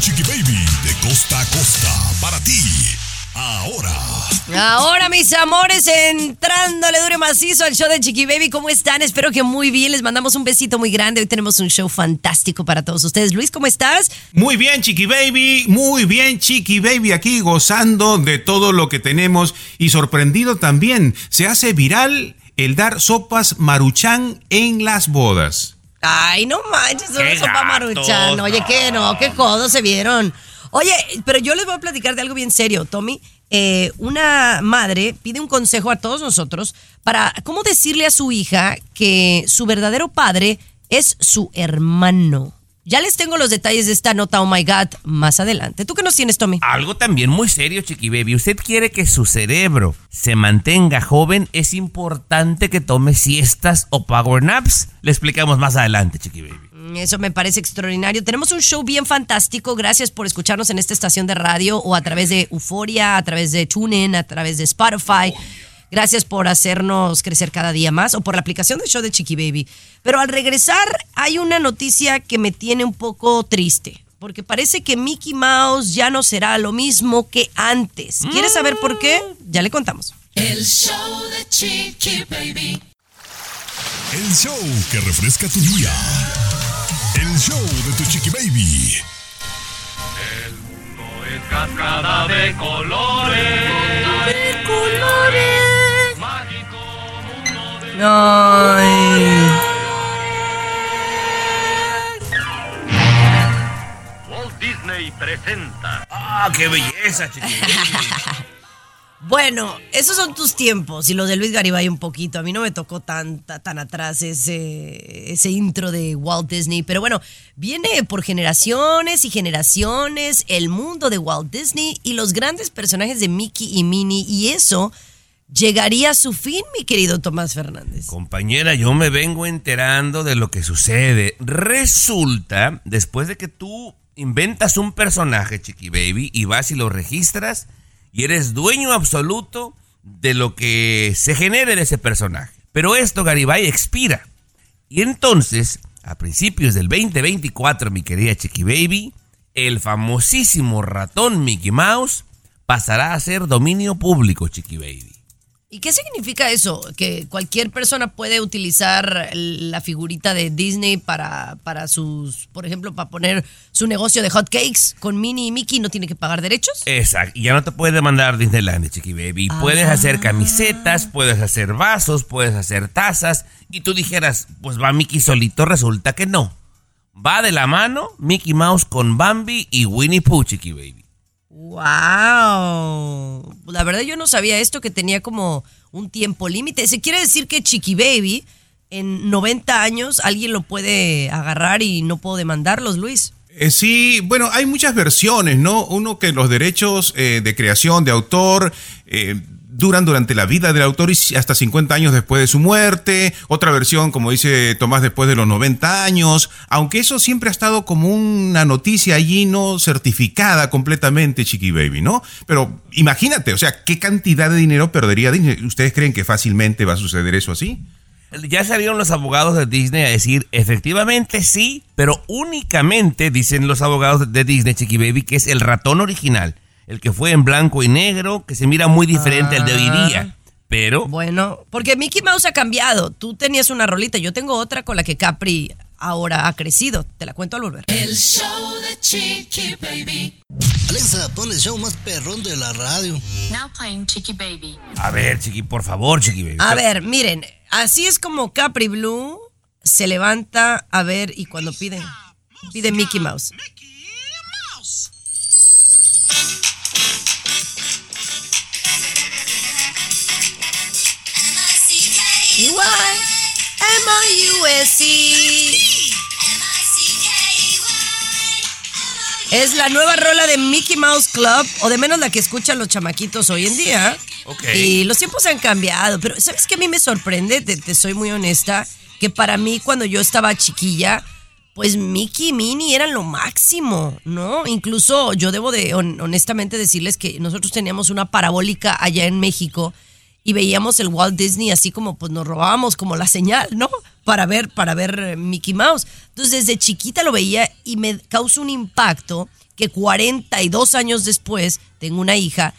Chiqui Baby de costa a costa, para ti. Ahora. Ahora, mis amores, entrándole duro y macizo al show de Chiqui Baby. ¿Cómo están? Espero que muy bien. Les mandamos un besito muy grande. Hoy tenemos un show fantástico para todos ustedes. Luis, ¿cómo estás? Muy bien, Chiqui Baby, muy bien, Chiqui Baby, aquí gozando de todo lo que tenemos y sorprendido también. Se hace viral el dar sopas maruchan en las bodas. Ay, no manches, sopa gatos, maruchan. Oye, qué no, qué codos se vieron. Oye, pero yo les voy a platicar de algo bien serio, Tommy. Eh, una madre pide un consejo a todos nosotros para cómo decirle a su hija que su verdadero padre es su hermano. Ya les tengo los detalles de esta nota, oh my god, más adelante. ¿Tú qué nos tienes, Tommy? Algo también muy serio, Chiqui Baby. Usted quiere que su cerebro se mantenga joven, es importante que tome siestas o power naps. Le explicamos más adelante, Chiqui Baby. Mm, Eso me parece extraordinario. Tenemos un show bien fantástico. Gracias por escucharnos en esta estación de radio o a través de Euforia, a través de TuneIn, a través de Spotify. Gracias por hacernos crecer cada día más o por la aplicación del show de Chiqui Baby. Pero al regresar hay una noticia que me tiene un poco triste. Porque parece que Mickey Mouse ya no será lo mismo que antes. ¿Quieres saber por qué? Ya le contamos. El show de Chiqui Baby. El show que refresca tu día. El show de tu Chiqui Baby. Es cascada de colores. De colores. Ay. Walt Disney presenta. ¡Ah, qué belleza! Bueno, esos son tus tiempos y los de Luis Garibay un poquito. A mí no me tocó tan, ta- tan atrás ese, ese intro de Walt Disney, pero bueno, viene por generaciones y generaciones el mundo de Walt Disney y los grandes personajes de Mickey y Minnie y eso llegaría a su fin, mi querido Tomás Fernández. Compañera, yo me vengo enterando de lo que sucede. Resulta, después de que tú inventas un personaje, Chiqui Baby, y vas y lo registras, y eres dueño absoluto de lo que se genere de ese personaje. Pero esto, Garibay, expira. Y entonces, a principios del 2024, mi querida Chiqui Baby, el famosísimo ratón Mickey Mouse pasará a ser dominio público, Chiqui Baby. ¿Y qué significa eso? Que cualquier persona puede utilizar la figurita de Disney para, para sus, por ejemplo, para poner su negocio de hot cakes con Minnie y Mickey, no tiene que pagar derechos. Exacto, y ya no te puedes demandar Disneyland, Chiqui Baby. Puedes hacer camisetas, puedes hacer vasos, puedes hacer tazas. Y tú dijeras, pues va Mickey solito, resulta que no. Va de la mano Mickey Mouse con Bambi y Winnie Pooh, Chiqui Baby. ¡Wow! La verdad yo no sabía esto que tenía como un tiempo límite. ¿Se quiere decir que Chiqui Baby en 90 años alguien lo puede agarrar y no puedo demandarlos, Luis? Eh, sí, bueno, hay muchas versiones, ¿no? Uno que los derechos eh, de creación de autor eh, duran durante la vida del autor y hasta 50 años después de su muerte. Otra versión, como dice Tomás, después de los 90 años. Aunque eso siempre ha estado como una noticia allí no certificada completamente, Chiqui Baby, ¿no? Pero imagínate, o sea, ¿qué cantidad de dinero perdería Disney? ¿Ustedes creen que fácilmente va a suceder eso así? Ya salieron los abogados de Disney a decir, efectivamente sí, pero únicamente, dicen los abogados de Disney, Chiqui Baby, que es el ratón original, el que fue en blanco y negro, que se mira muy diferente al de hoy día. Pero Bueno, porque Mickey Mouse ha cambiado. Tú tenías una rolita, yo tengo otra con la que Capri ahora ha crecido. Te la cuento al volver. El show de Chiqui Baby. Alexa, pon el show más perrón de la radio. Now playing Chiqui Baby. A ver, chiqui, por favor, chiqui baby. A ver, miren, así es como Capri Blue se levanta a ver y cuando pide, pide Mickey Mouse. Igual, M-I-U-S-E. Es la nueva rola de Mickey Mouse Club, o de menos la que escuchan los chamaquitos hoy en día. Ok. Y los tiempos han cambiado, pero ¿sabes qué a mí me sorprende? Te, te soy muy honesta, que para mí cuando yo estaba chiquilla, pues Mickey y Minnie eran lo máximo, ¿no? Incluso yo debo de hon- honestamente decirles que nosotros teníamos una parabólica allá en México y veíamos el Walt Disney así como pues nos robábamos como la señal, ¿no? Para ver, para ver eh, Mickey Mouse. Entonces desde chiquita lo veía y me causa un impacto que 42 años después tengo una hija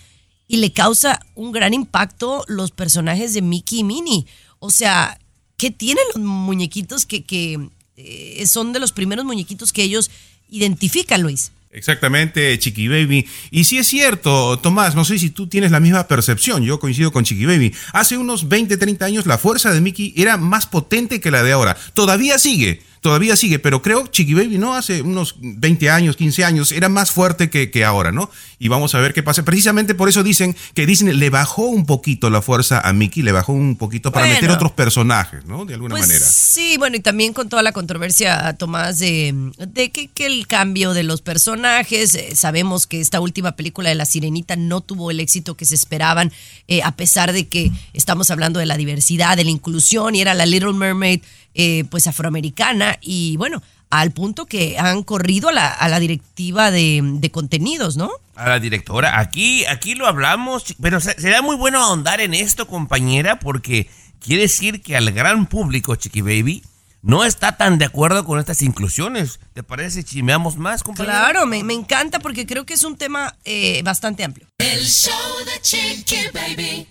y le causa un gran impacto los personajes de Mickey y Minnie. O sea, ¿qué tienen los muñequitos que, que eh, son de los primeros muñequitos que ellos identifican, Luis? Exactamente, Chiqui Baby. Y sí es cierto, Tomás, no sé si tú tienes la misma percepción, yo coincido con Chiqui Baby. Hace unos 20, 30 años la fuerza de Mickey era más potente que la de ahora. Todavía sigue, todavía sigue, pero creo Chiqui Baby, ¿no? Hace unos 20 años, 15 años, era más fuerte que, que ahora, ¿no? Y vamos a ver qué pasa. Precisamente por eso dicen que Disney le bajó un poquito la fuerza a Mickey, le bajó un poquito para Bueno. meter otros personajes, ¿no? De alguna Pues manera. Sí, bueno, y también con toda la controversia, Tomás, de, de que, que el cambio de los personajes, eh, sabemos que esta última película de La Sirenita no tuvo el éxito que se esperaban, eh, a pesar de que estamos hablando de la diversidad, de la inclusión, y era la Little Mermaid, eh, pues afroamericana, y bueno, al punto que han corrido a la, a la directiva de, de contenidos, ¿no? A la directora, aquí, aquí lo hablamos, pero se- será muy bueno ahondar en esto, compañera, porque quiere decir que al gran público, Chiqui Baby, no está tan de acuerdo con estas inclusiones. ¿Te parece si chimeamos más, compañera? Claro, me, me encanta porque creo que es un tema eh, bastante amplio. El show de Chiqui Baby.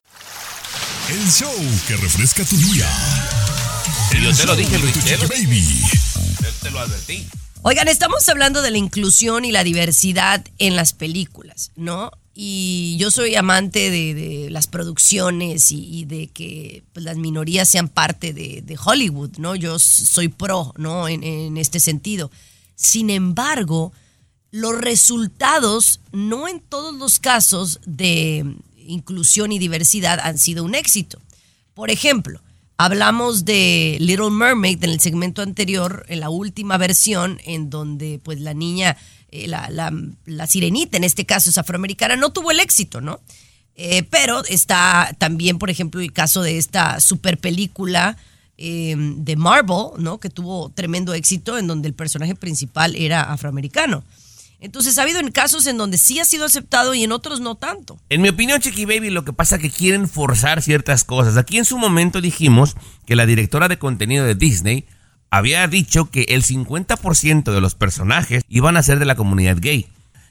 El show que refresca tu día. Y yo te lo dije, Luis, te lo Baby. Te- lo advertí. Oigan, estamos hablando de la inclusión y la diversidad en las películas, ¿no? Y yo soy amante de, de las producciones y, y de que pues, las minorías sean parte de, de Hollywood, ¿no? Yo soy pro, ¿no? En, en este sentido. Sin embargo, los resultados, no en todos los casos de inclusión y diversidad, han sido un éxito. Por ejemplo, hablamos de Little Mermaid en el segmento anterior, en la última versión, en donde pues la niña, eh, la, la- sirenita en este caso es afroamericana, no tuvo el éxito, ¿no? Eh, pero está también, por ejemplo, el caso de esta super película eh, de Marvel, ¿no? Que tuvo tremendo éxito, en donde el personaje principal era afroamericano. Entonces ha habido en casos en donde sí ha sido aceptado y en otros no tanto. En mi opinión, Chiqui Baby, lo que pasa es que quieren forzar ciertas cosas. Aquí en su momento dijimos que la directora de contenido de Disney había dicho que el 50% de los personajes iban a ser de la comunidad gay.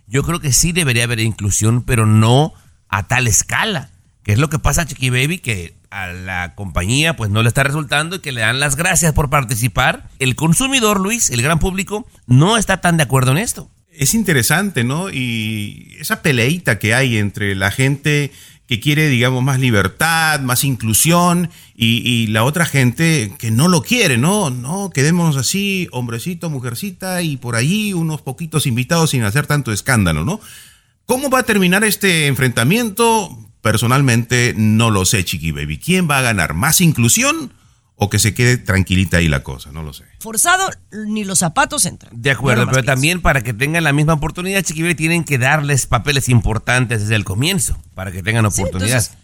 Yo creo que sí debería haber inclusión, pero no a tal escala. Que es lo que pasa, Chiqui Baby, que a la compañía pues no le está resultando y que le dan las gracias por participar. El consumidor, Luis, el gran público, no está tan de acuerdo en esto. Es interesante, ¿no? Y esa peleita que hay entre la gente que quiere, digamos, más libertad, más inclusión, y, la otra gente que no lo quiere, ¿no? No, quedémonos así, hombrecito, mujercita, y por ahí unos poquitos invitados sin hacer tanto escándalo, ¿no? ¿Cómo va a terminar este enfrentamiento? Personalmente no lo sé, Chiqui Baby. ¿Quién va a ganar? ¿Más inclusión o que se quede tranquilita ahí la cosa? No lo sé. Forzado, ni los zapatos entran. De acuerdo, pero pienso. también para que tengan la misma oportunidad, Chiquibé, tienen que darles papeles importantes desde el comienzo, para que tengan Sí, oportunidad. entonces,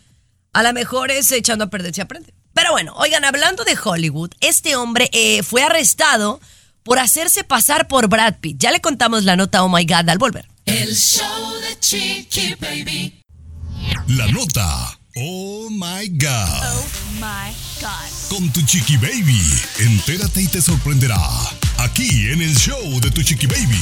a lo mejor es echando a perder se aprende. Pero bueno, oigan, hablando de Hollywood, este hombre eh, fue arrestado por hacerse pasar por Brad Pitt. Ya le contamos la nota Oh My God al volver. El show de Chiqui Baby. La nota. Oh my God. My God. Con tu chiqui baby. Entérate y te sorprenderá. Aquí en el show de Tu Chiqui Baby.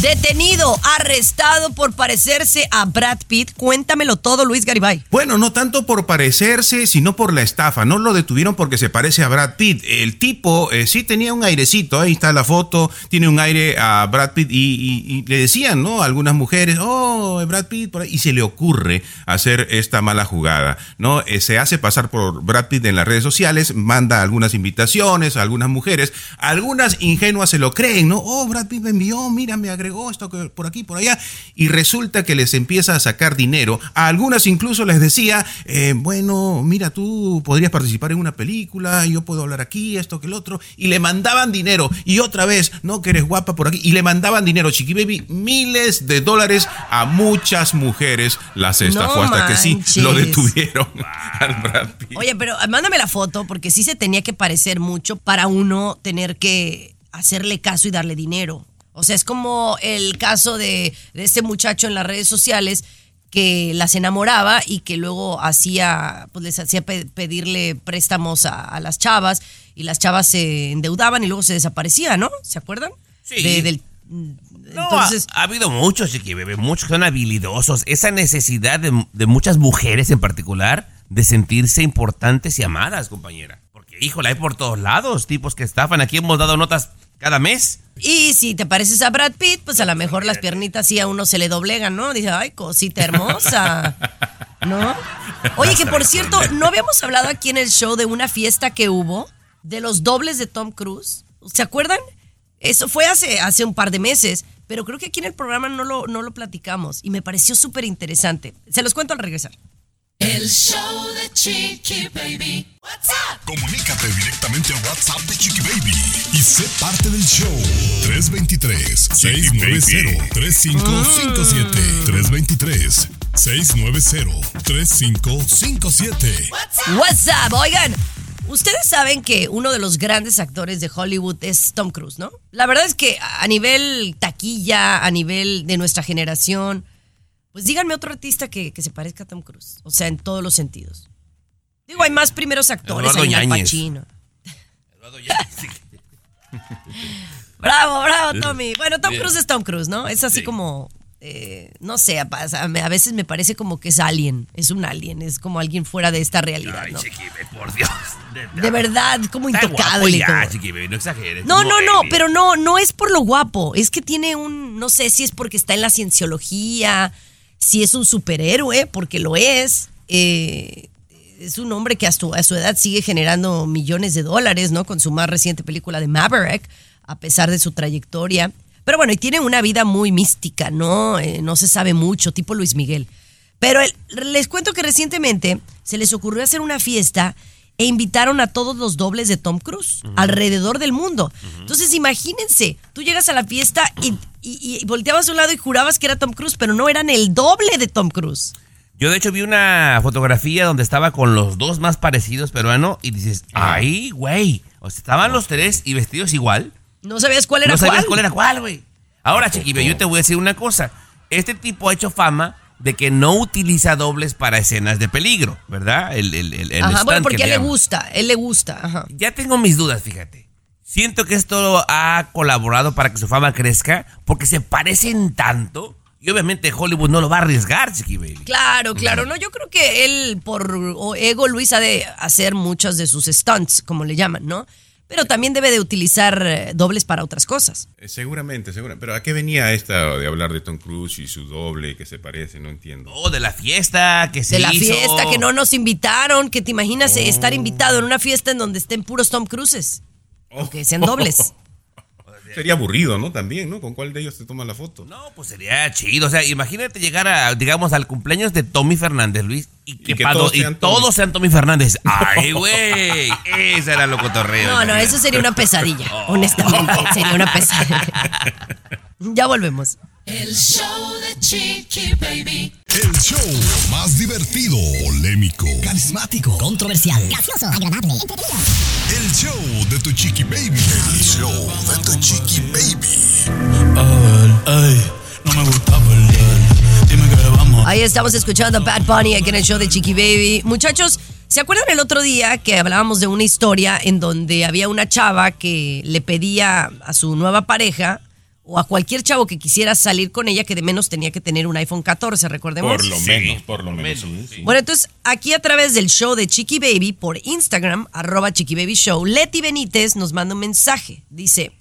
Detenido, arrestado por parecerse a Brad Pitt. Cuéntamelo todo, Luis Garibay. Bueno, no tanto por parecerse, sino por la estafa. No lo detuvieron porque se parece a Brad Pitt. El tipo eh, sí tenía un airecito, ahí está la foto, tiene un aire a Brad Pitt y, y- y le decían, ¿no? Algunas mujeres, oh, Brad Pitt, por ahí", y se le ocurre hacer esta mala jugada, ¿no? Eh, se hace pasar por Brad Pitt en las redes sociales, manda algunas invitaciones a algunas mujeres, algunas ingenuas se lo creen, ¿no? Oh, Brad Pitt me envió, mira, me agregó esto que por aquí, por allá, y resulta que les empieza a sacar dinero. A algunas incluso les decía, eh, bueno, mira, tú podrías participar en una película, yo puedo hablar aquí, esto que el otro, y le mandaban dinero, y otra vez, no, que eres guapa por aquí, y le mandaban dinero, Chiqui Baby, miles de dólares a muchas mujeres las estafó No hasta que sí lo detuvieron al Brad Pitt. Oye, pero mándame la foto porque sí se tenía que parecer mucho para uno tener que hacerle caso y darle dinero. O sea, es como el caso de, de este muchacho en las redes sociales que las enamoraba y que luego hacía, pues les hacía pe- pedirle préstamos a, a las chavas y las chavas se endeudaban y luego se desaparecían, ¿no? ¿Se acuerdan? Sí. De- del, No, entonces, ha, ha habido muchos, Chiqui Bebé, muchos que son habilidosos. Esa necesidad de, de muchas mujeres en particular de sentirse importantes y amadas, compañera. Porque, híjole, hay por todos lados tipos que estafan. Aquí hemos dado notas cada mes. Y si te pareces a Brad Pitt, pues a lo mejor las piernitas sí a uno se le doblegan, ¿no? Dice, ay, cosita hermosa. ¿No? Oye, que por cierto, ¿no habíamos hablado aquí en el show de una fiesta que hubo de los dobles de Tom Cruise? ¿Se acuerdan? Eso fue hace, hace un par de meses, pero creo que aquí en el programa no lo, no lo platicamos y me pareció súper interesante. Se los cuento al regresar. El show de Chiqui Baby. What's up? Comunícate directamente a WhatsApp de Chiqui Baby y sé parte del show. 323-690-3557. 323-690-3557. What's up? Oigan, ustedes saben que uno de los grandes actores de Hollywood es Tom Cruise, ¿no? La verdad es que a nivel taquilla, a nivel de nuestra generación, pues díganme otro artista que, que se parezca a Tom Cruise. O sea, en todos los sentidos. Digo, hay más primeros actores, Eduardo hay Al. Pacino. Bravo, bravo, Tommy. Bueno, Tom Bien. Cruise es Tom Cruise, ¿no? Es así Sí. como, eh, no sé, a, a veces me parece como que es alien, es un alien, es como alguien fuera de esta realidad, Ay, por Dios. De verdad, como Está intocable. ya, como- no exageres. No, no, no, pero no, no es por lo guapo. Es que tiene un, no sé si es porque está en la cienciología, si es un superhéroe, porque lo es. Eh, es un hombre que a su, a su edad sigue generando millones de dólares, ¿no? Con su más reciente película de Maverick, a pesar de su trayectoria. Pero bueno, y tiene una vida muy mística, ¿no? Eh, no se sabe mucho, tipo Luis Miguel. Pero el- les cuento que recientemente se les ocurrió hacer una fiesta e invitaron a todos los dobles de Tom Cruise alrededor del mundo. Entonces imagínense, tú llegas a la fiesta y, y- y volteabas a un lado y jurabas que era Tom Cruise, pero no eran el doble de Tom Cruise. Yo de hecho vi una fotografía donde estaba con los dos más parecidos peruano y dices, ay, güey. O sea, estaban los tres y vestidos igual. No sabías cuál era no sabías cuál. cuál era cuál, güey. Ahora, Chiquibe, yo te voy a decir una cosa. Este tipo ha hecho fama de que no utiliza dobles para escenas de peligro, ¿verdad? El, el, el, el Ajá, bueno, que porque a él le gusta, él le gusta. Ajá. Ya tengo mis dudas, fíjate. Siento que esto ha colaborado para que su fama crezca porque se parecen tanto y obviamente Hollywood no lo va a arriesgar, Chiqui Baby. Claro, claro. No, yo creo que él, por ego, Luis ha de hacer muchos de sus stunts, como le llaman, ¿no? Pero también debe de utilizar eh, dobles para otras cosas. Eh, Seguramente, seguramente. Pero ¿a qué venía esta de hablar de Tom Cruise y su doble que se parece? No entiendo. Oh, de la fiesta que se De la hizo. fiesta que no nos invitaron, que te imaginas eh, estar invitado en una fiesta en donde estén puros Tom Cruises. O que sean dobles. Sería aburrido, ¿no? También, ¿no? ¿Con cuál de ellos te toman la foto? No, pues sería chido. O sea, imagínate llegar a, digamos, al cumpleaños de Tommy Fernández, Luis, y que, que pa- todos y sean Tommy. todos sean Tommy Fernández. Ay, güey. Ese era lo cotorreo. No, no, eso sería una pesadilla. Honestamente, sería una pesadilla. Ya volvemos. El show de Chiqui Baby. El show más divertido, polémico, Carismático, controversial, gracioso, agradable, entretenido. el show de tu chiqui baby. El show de tu chiqui baby. Ay, no me gusta perder. Dime que vamos. Ahí estamos escuchando a Bad Bunny aquí en el show de Chiqui Baby. Muchachos, ¿Se acuerdan el otro día que hablábamos de una historia en donde había una chava que le pedía a su nueva pareja o a cualquier chavo que quisiera salir con ella que de menos tenía que tener un iPhone 14, recordemos? Por lo menos, por lo menos. sí, sí. Bueno, entonces aquí a través del show de Chiqui Baby por Instagram, arroba Chiqui Baby Show, Leti Benítez nos manda un mensaje. Dice,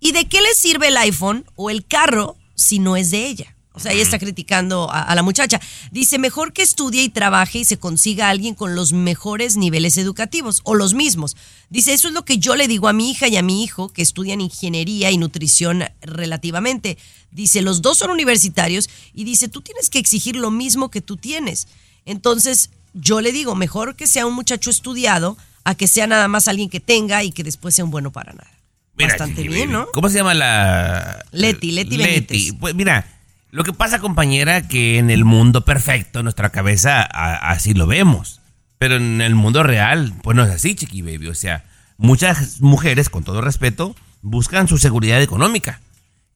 ¿y de qué le sirve el iPhone o el carro si no es de ella? O sea, ella está criticando a, a la muchacha. Dice, mejor que estudie y trabaje y se consiga a alguien con los mejores niveles educativos o los mismos. Dice, eso es lo que yo le digo a mi hija y a mi hijo que estudian ingeniería y nutrición relativamente. Dice, los dos son universitarios y dice, tú tienes que exigir lo mismo que tú tienes. Entonces, yo le digo, mejor que sea un muchacho estudiado a que sea nada más alguien que tenga y que después sea un bueno para nada. Mira, Bastante bien, ¿no? ¿Cómo se llama la...? Leti, Leti Benítez. Pues mira, lo que pasa, compañera, que en el mundo perfecto, nuestra cabeza, a- así lo vemos. Pero en el mundo real, pues no es así, Chiqui Baby. O sea, muchas mujeres, con todo respeto, buscan su seguridad económica.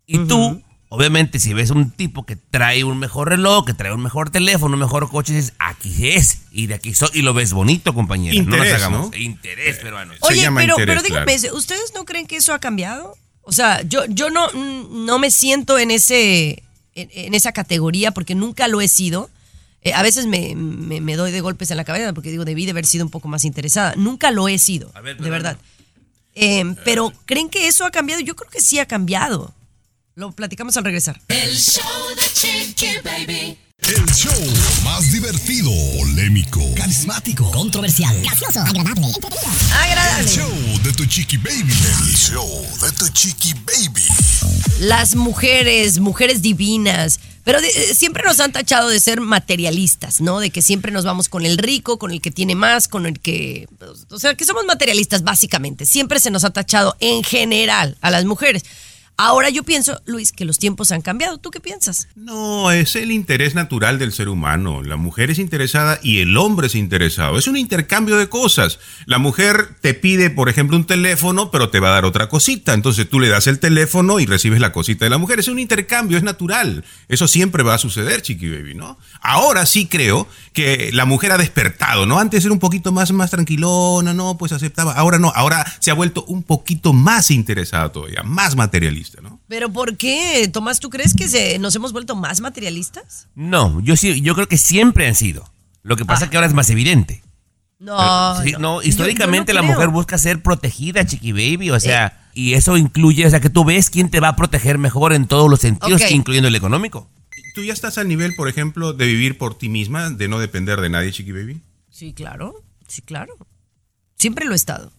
Y tú, obviamente, si ves un tipo que trae un mejor reloj, que trae un mejor teléfono, un mejor coche, dices, aquí es. Y de aquí soy. Y lo ves bonito, compañera. no nos hagamos. ¿no? Interés, peruano. Oye, llama pero, interés, pero dígame, ¿ustedes no creen que eso ha cambiado? O sea, yo, yo no, no me siento en ese en, en esa categoría porque nunca lo he sido. Eh, a veces me, me- me doy de golpes en la cabeza porque digo, debí de haber sido un poco más interesada. Nunca lo he sido, A ver, de perdón. verdad. Eh, pero ¿creen que eso ha cambiado? Yo creo que sí ha cambiado. Lo platicamos al regresar. El show de Chiqui Baby. El show más divertido, polémico, Carismático, controversial, gracioso, agradable, entretenido. el Agradable. show de tu chiqui baby. El show de tu chiqui baby. Las mujeres, mujeres divinas. Pero de- eh, siempre nos han tachado de ser materialistas, ¿no? De que siempre nos vamos con el rico, con el que tiene más, con el que... pues, O sea, que somos materialistas básicamente. Siempre se nos ha tachado en general a las mujeres. Ahora yo pienso, Luis, que los tiempos han cambiado. ¿Tú qué piensas? No, es el interés natural del ser humano. La mujer es interesada y el hombre es interesado. Es un intercambio de cosas. La mujer te pide, por ejemplo, un teléfono, pero te va a dar otra cosita. Entonces tú le das el teléfono y recibes la cosita de la mujer. Es un intercambio, es natural. Eso siempre va a suceder, Chiqui Baby, ¿no? Ahora sí creo que la mujer ha despertado, ¿no? Antes era un poquito más, más tranquilona, ¿no? Pues aceptaba. Ahora no, ahora se ha vuelto un poquito más interesada todavía, más materialista. ¿Pero por qué? Tomás, ¿tú crees que se- nos hemos vuelto más materialistas? No, yo sí, yo creo que siempre han sido. Lo que pasa es que ahora es más evidente. No, Sí, no. históricamente yo no la mujer busca ser protegida, chiqui baby, o sea, y eso incluye, o sea, que tú ves quién te va a proteger mejor en todos los sentidos, incluyendo el económico. ¿Tú ya estás al nivel, por ejemplo, de vivir por ti misma, de no depender de nadie, Chiqui Baby? Sí, claro. Sí, claro. Siempre lo he estado.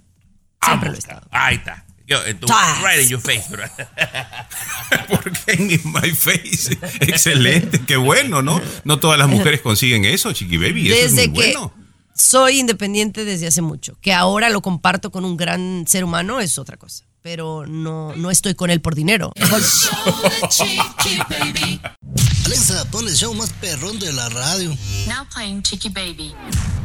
Siempre lo he estado. Ahí está. Yo, en tu, Chas. right in your face, bro. Porque en my face. Excelente, qué bueno, ¿no? No todas las mujeres consiguen eso, Chiqui Baby. Eso Desde es muy que bueno. soy independiente desde hace mucho. Que ahora lo comparto con un gran ser humano es otra cosa. Pero no, no estoy con él por dinero. Chiqui. Alexa, pon el show más perrón de la radio. Now playing Chicky Baby.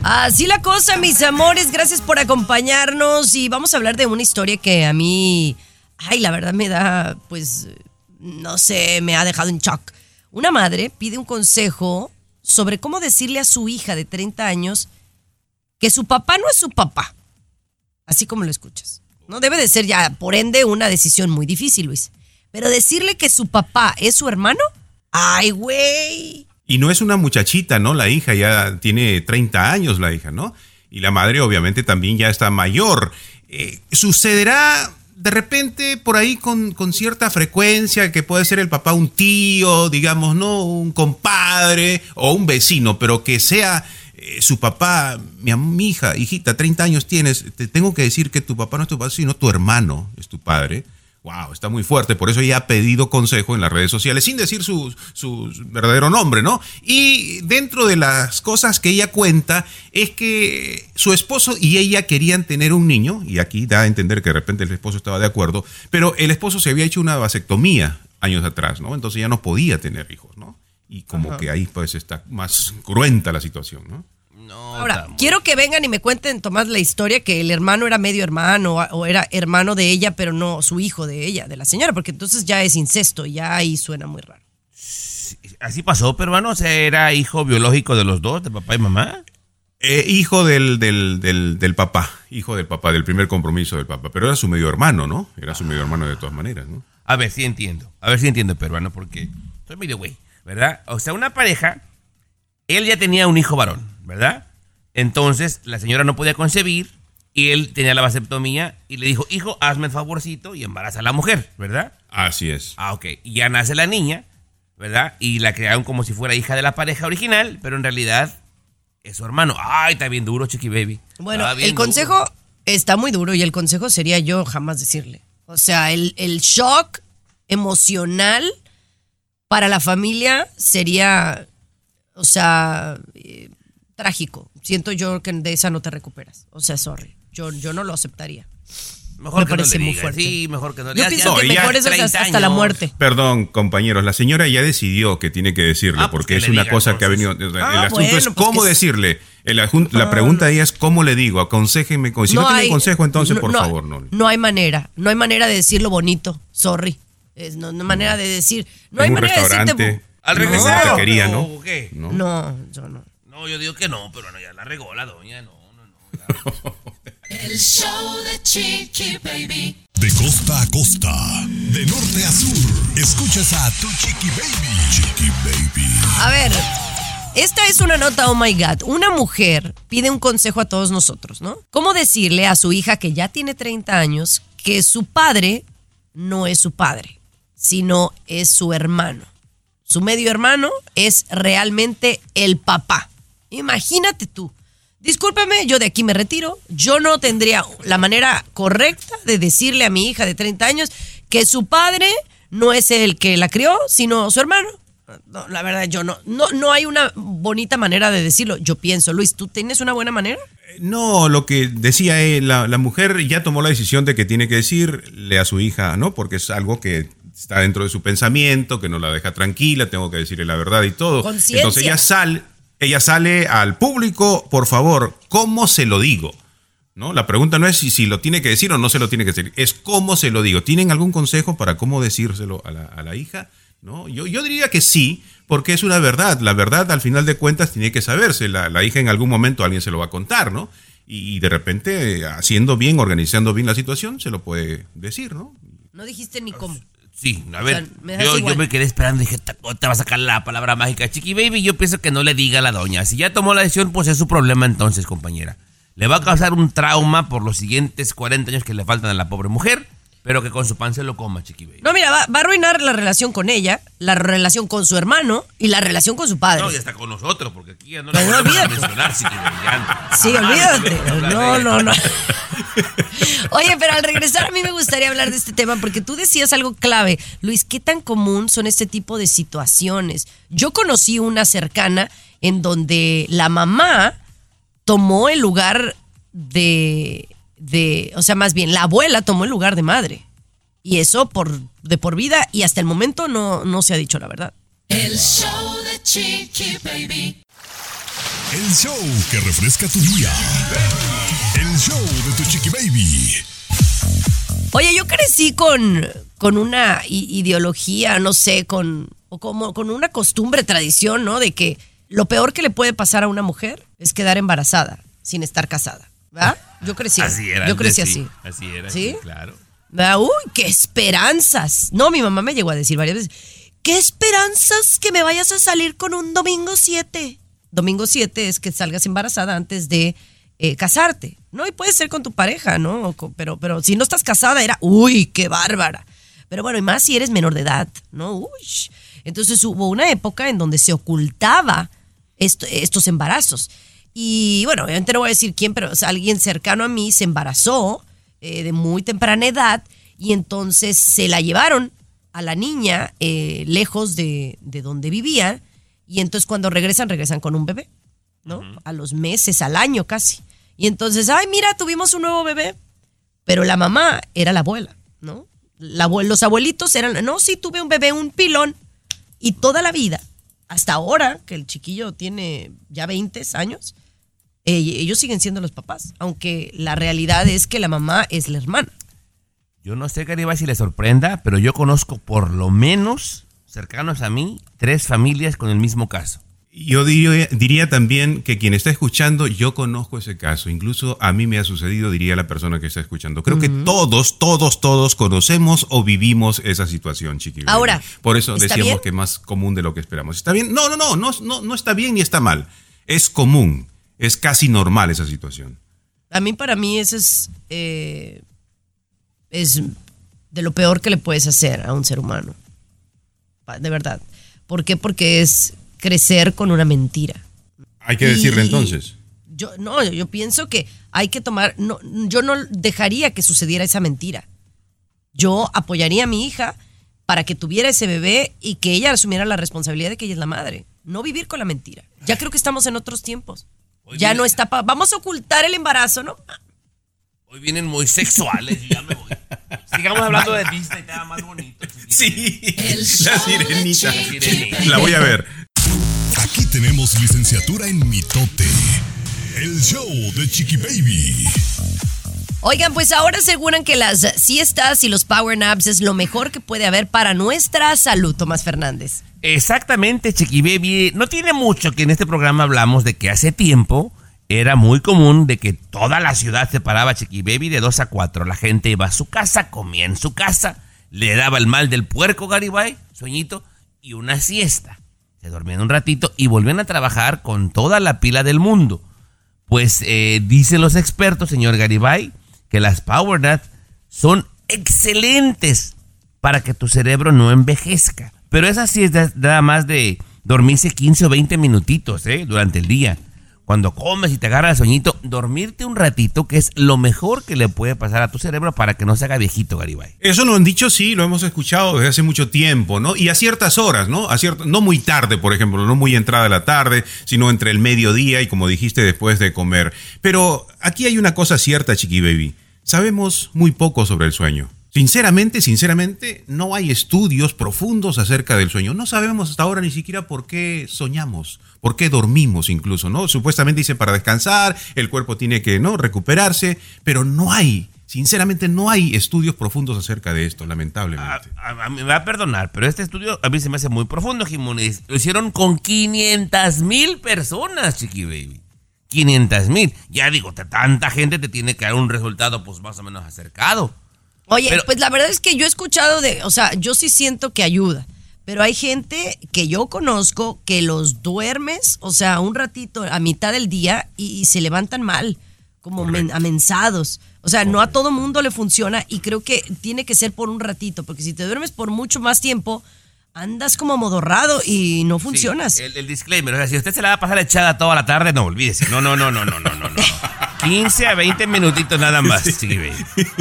Así la cosa, mis amores. Gracias por acompañarnos. Y vamos a hablar de una historia que a mí, ay, la verdad me da, pues, no sé, me ha dejado en shock. Una madre pide un consejo sobre cómo decirle a su hija de 30 años que su papá no es su papá. Así como lo escuchas. No debe de ser ya, por ende, una decisión muy difícil, Luis. Pero decirle que su papá es su hermano, ay, güey. Y no es una muchachita, ¿no? La hija ya tiene 30 años, la hija, ¿no? Y la madre obviamente también ya está mayor. Eh, sucederá de repente por ahí con, con cierta frecuencia que puede ser el papá un tío, digamos, ¿no? Un compadre o un vecino, pero que sea eh, su papá, mi, mi hija, hijita, 30 años tienes, te tengo que decir que tu papá no es tu papá, sino tu hermano es tu padre. Wow, está muy fuerte, por eso ella ha pedido consejo en las redes sociales, sin decir su, su verdadero nombre, ¿no? Y dentro de las cosas que ella cuenta es que su esposo y ella querían tener un niño, y aquí da a entender que de repente el esposo estaba de acuerdo, pero el esposo se había hecho una vasectomía años atrás, ¿no? Entonces ya no podía tener hijos, ¿no? Y como Ajá. que ahí pues está más cruenta la situación, ¿no? Ahora, quiero que vengan y me cuenten, Tomás, la historia que el hermano era medio hermano o era hermano de ella, pero no su hijo de ella, de la señora, porque entonces ya es incesto, ya ahí suena muy raro. Así pasó, peruano, o sea, era hijo biológico de los dos, de papá y mamá. Eh, hijo del, del, del, del papá, hijo del papá, del primer compromiso del papá. Pero era su medio hermano, ¿no? Era su medio hermano de todas maneras, ¿no? A ver, sí entiendo. A ver si entiendo, peruano, porque soy medio güey, ¿verdad? O sea, una pareja, él ya tenía un hijo varón, ¿verdad? Entonces, la señora no podía concebir y él tenía la vasectomía y le dijo, hijo, hazme el favorcito y embaraza a la mujer, ¿verdad? Así es. Ah, ok. Y ya nace la niña, ¿verdad? Y la crearon como si fuera hija de la pareja original, pero en realidad es su hermano. Ay, está bien duro, Chiqui Baby. Bueno, el consejo está muy duro y el consejo sería yo jamás decirle. O sea, el, el shock emocional para la familia sería, o sea, eh, trágico. Siento yo que de esa no te recuperas. O sea, sorry. Yo, yo no lo aceptaría. Mejor Me que no parece le muy fuerte. Sí, mejor que no le Yo pienso que mejor es hasta, 30 hasta la muerte. Perdón, compañeros, la señora ya decidió que tiene que decirle, Ah, pues porque que es una diga, cosa que ha venido. entonces. el Ah, asunto bueno, es pues cómo que- decirle. El ajun- la pregunta ahí es cómo le digo, aconséjenme. con- Si no, tiene consejo, entonces, por favor, no. No hay manera. No hay manera de decirlo bonito. Sorry. Es, no, no manera de decir. No hay manera de decirte. Al regresar, ¿no? ¿o qué? ¿no? No, yo no. No, yo digo que no, pero no, ya la regó la doña, no. El show de Chiqui Baby. De costa a costa, de norte a sur, escuchas a tu Chiqui Baby. Chiqui Baby. A ver, esta es una nota, oh my God. Una mujer pide un consejo a todos nosotros, ¿no? ¿Cómo decirle a su hija que ya tiene 30 años que su padre no es su padre, sino es su hermano? Su medio hermano es realmente el papá. Imagínate tú. Discúlpame, yo de aquí me retiro. Yo no tendría la manera correcta de decirle a mi hija de 30 años que su padre no es el que la crió, sino su hermano. No, la verdad, yo no, no, no hay una bonita manera de decirlo. Yo pienso, Luis, ¿tú tienes una buena manera? No, lo que decía eh, la, la mujer ya tomó la decisión de que tiene que decirle a su hija, ¿no? Porque es algo que está dentro de su pensamiento, que no la deja tranquila, tengo que decirle la verdad y todo. Conciencia. Entonces ella sale, ella sale al público, por favor, ¿cómo se lo digo? ¿No? La pregunta no es si, si lo tiene que decir o no se lo tiene que decir, es cómo se lo digo. ¿Tienen algún consejo para cómo decírselo a la, a la hija? ¿No? Yo, yo diría que sí, porque es una verdad. La verdad, al final de cuentas, tiene que saberse. La, la hija en algún momento alguien se lo va a contar, ¿no? Y, y de repente, haciendo bien, organizando bien la situación, se lo puede decir, ¿no? No dijiste ni cómo. Sí, a O ver, sea, me das yo, yo me quedé esperando y dije, "Ta- te va a sacar la palabra mágica, Chiqui Baby. Yo pienso que no le diga a la doña. Si ya tomó la decisión, pues es su problema entonces, compañera. Le va a causar un trauma por los siguientes 40 años que le faltan a la pobre mujer, pero que con su pan se lo coma, Chiqui Baby. No, mira, va, va a arruinar la relación con ella, la relación con su hermano y la relación con su padre. No, y hasta con nosotros, porque aquí ya no le no, a mencionar, Chiqui Baby. ya. Sí, Jamás olvídate. No, no, no. Oye, pero al regresar a mí me gustaría hablar de este tema porque tú decías algo clave. Luis, ¿qué tan común son este tipo de situaciones? Yo conocí una cercana en donde la mamá tomó el lugar de, de, o sea, más bien, la abuela tomó el lugar de madre. Y eso por, de por vida y hasta el momento no, no se ha dicho la verdad. El show de Chiqui Baby. El show que refresca tu día. El show de tu Chiqui Baby. Oye, yo crecí con, con una ideología, no sé, con, o como, con una costumbre, tradición, ¿no? De que lo peor que le puede pasar a una mujer es quedar embarazada sin estar casada. ¿Verdad? Yo crecí. Así era. Yo crecí así. sí. Así era, ¿Sí? claro. Uy, qué esperanzas. No, mi mamá me llegó a decir varias veces, qué esperanzas que me vayas a salir con un domingo 7. Domingo 7 es que salgas embarazada antes de eh, casarte, ¿no? Y puede ser con tu pareja, ¿no? Con- pero, pero si no estás casada era, uy, qué bárbara. Pero bueno, y más si eres menor de edad, ¿no? Uy. Entonces hubo una época en donde se ocultaba esto- estos embarazos. Y bueno, obviamente no voy a decir quién, pero o sea, alguien cercano a mí se embarazó eh, de muy temprana edad y entonces se la llevaron a la niña eh, lejos de, de donde vivía y entonces cuando regresan, regresan con un bebé, ¿no? A los meses, al año casi. Y entonces, ay, mira, tuvimos un nuevo bebé. Pero la mamá era la abuela, ¿no? La los abuelitos eran, no, sí, tuve un bebé, un pilón. Y toda la vida, hasta ahora, que el chiquillo tiene ya 20 años, eh, ellos siguen siendo los papás, aunque la realidad es que la mamá es la hermana. Yo no sé, Garibay, si le sorprenda, pero yo conozco por lo menos, cercanos a mí, tres familias con el mismo caso. Yo diría, diría también que quien está escuchando, yo conozco ese caso. Incluso a mí me ha sucedido, diría la persona que está escuchando. Creo que todos, todos, todos conocemos o vivimos esa situación, chiqui. baby. Ahora, Por eso ¿está decíamos bien? que es más común de lo que esperamos. ¿Está bien? No, no, no, no, no, no está bien ni está mal. Es común. Es casi normal esa situación. A mí, para mí, eso es, eh, es de lo peor que le puedes hacer a un ser humano. De verdad. ¿Por qué? Porque es crecer con una mentira. Hay que decirle Y- entonces. Yo, no, yo pienso que hay que tomar, no, yo no dejaría que sucediera esa mentira. Yo apoyaría a mi hija para que tuviera ese bebé y que ella asumiera la responsabilidad de que ella es la madre. No vivir con la mentira. Ya creo que estamos en otros tiempos. Ya no está pa- vamos a ocultar el embarazo, ¿no? Hoy vienen muy sexuales, yo ya me voy. Sigamos hablando de Disney, te más bonito. Sí, la sirenita. sirenita. La voy a ver. Aquí tenemos licenciatura en mitote. El show de Chiqui Baby. Oigan, pues ahora aseguran que las siestas y los power naps es lo mejor que puede haber para nuestra salud, Tomás Fernández. Exactamente, Chiqui Baby. No tiene mucho que en este programa hablamos de que hace tiempo era muy común de que toda la ciudad se paraba Chiqui Baby de 2 a 4. La gente iba a su casa, comía en su casa, le daba el mal del puerco Garibay, sueñito, y una siesta. Se dormían un ratito y volvían a trabajar con toda la pila del mundo. Pues eh, dicen los expertos, señor Garibay, que las Power son excelentes para que tu cerebro no envejezca. Pero esa sí es da- nada más de dormirse 15 o 20 minutitos ¿eh? durante el día. Cuando comes y te agarra el sueñito, dormirte un ratito, que es lo mejor que le puede pasar a tu cerebro para que no se haga viejito, Garibay. Eso lo han dicho, sí, lo hemos escuchado desde hace mucho tiempo, ¿no? Y a ciertas horas, ¿no? A cierto, no muy tarde, por ejemplo, no muy entrada de la tarde, sino entre el mediodía y, como dijiste, después de comer. Pero aquí hay una cosa cierta, Chiqui Baby. Sabemos muy poco sobre el sueño. Sinceramente, sinceramente, no hay estudios profundos acerca del sueño. No sabemos hasta ahora ni siquiera por qué soñamos, por qué dormimos incluso, ¿no? Supuestamente dice para descansar, el cuerpo tiene que, ¿no? Recuperarse, pero no hay, sinceramente no hay estudios profundos acerca de esto, lamentablemente. A, a me va a perdonar, pero este estudio a mí se me hace muy profundo, Jiménez. Lo hicieron con 500 mil personas, Chiqui Baby. 500 mil. Ya digo, tanta gente te tiene que dar un resultado pues más o menos acercado. Oye, Pero- pues la verdad es que yo he escuchado de, o sea, yo sí siento que ayuda, pero hay gente que yo conozco que los duermes, o sea, un ratito a mitad del día y, y se levantan mal, como men- amensados. O sea, no a todo mundo le funciona y creo que tiene que ser por un ratito, porque si te duermes por mucho más tiempo, andas como amodorrado y no funcionas. Sí, el, el disclaimer, o sea, si usted se la va a pasar echada toda la tarde, no, olvídese. No, no, no, no, no, no, no. no. 15 a 20 minutitos nada más, Baby.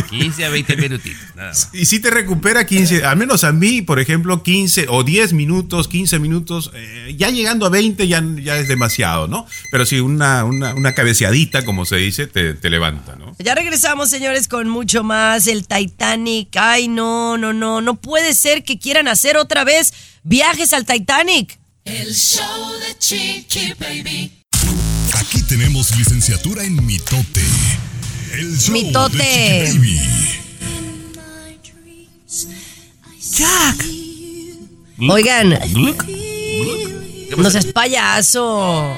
15 a 20 minutitos, nada más. Y si te recupera 15, al menos a mí, por ejemplo, 15 o 10 minutos, 15 minutos, eh, ya llegando a 20 ya, ya es demasiado, ¿no? Pero si una, una, una cabeceadita, como se dice, te, te levanta, ¿no? Ya regresamos, señores, con mucho más. El Titanic. Ay, no, no, no. No puede ser que quieran hacer otra vez viajes al Titanic. El show de Chiqui Baby. Aquí tenemos licenciatura en mitote. El show Mitote. de Baby. Jack. Oigan, ¿Qué no seas payaso.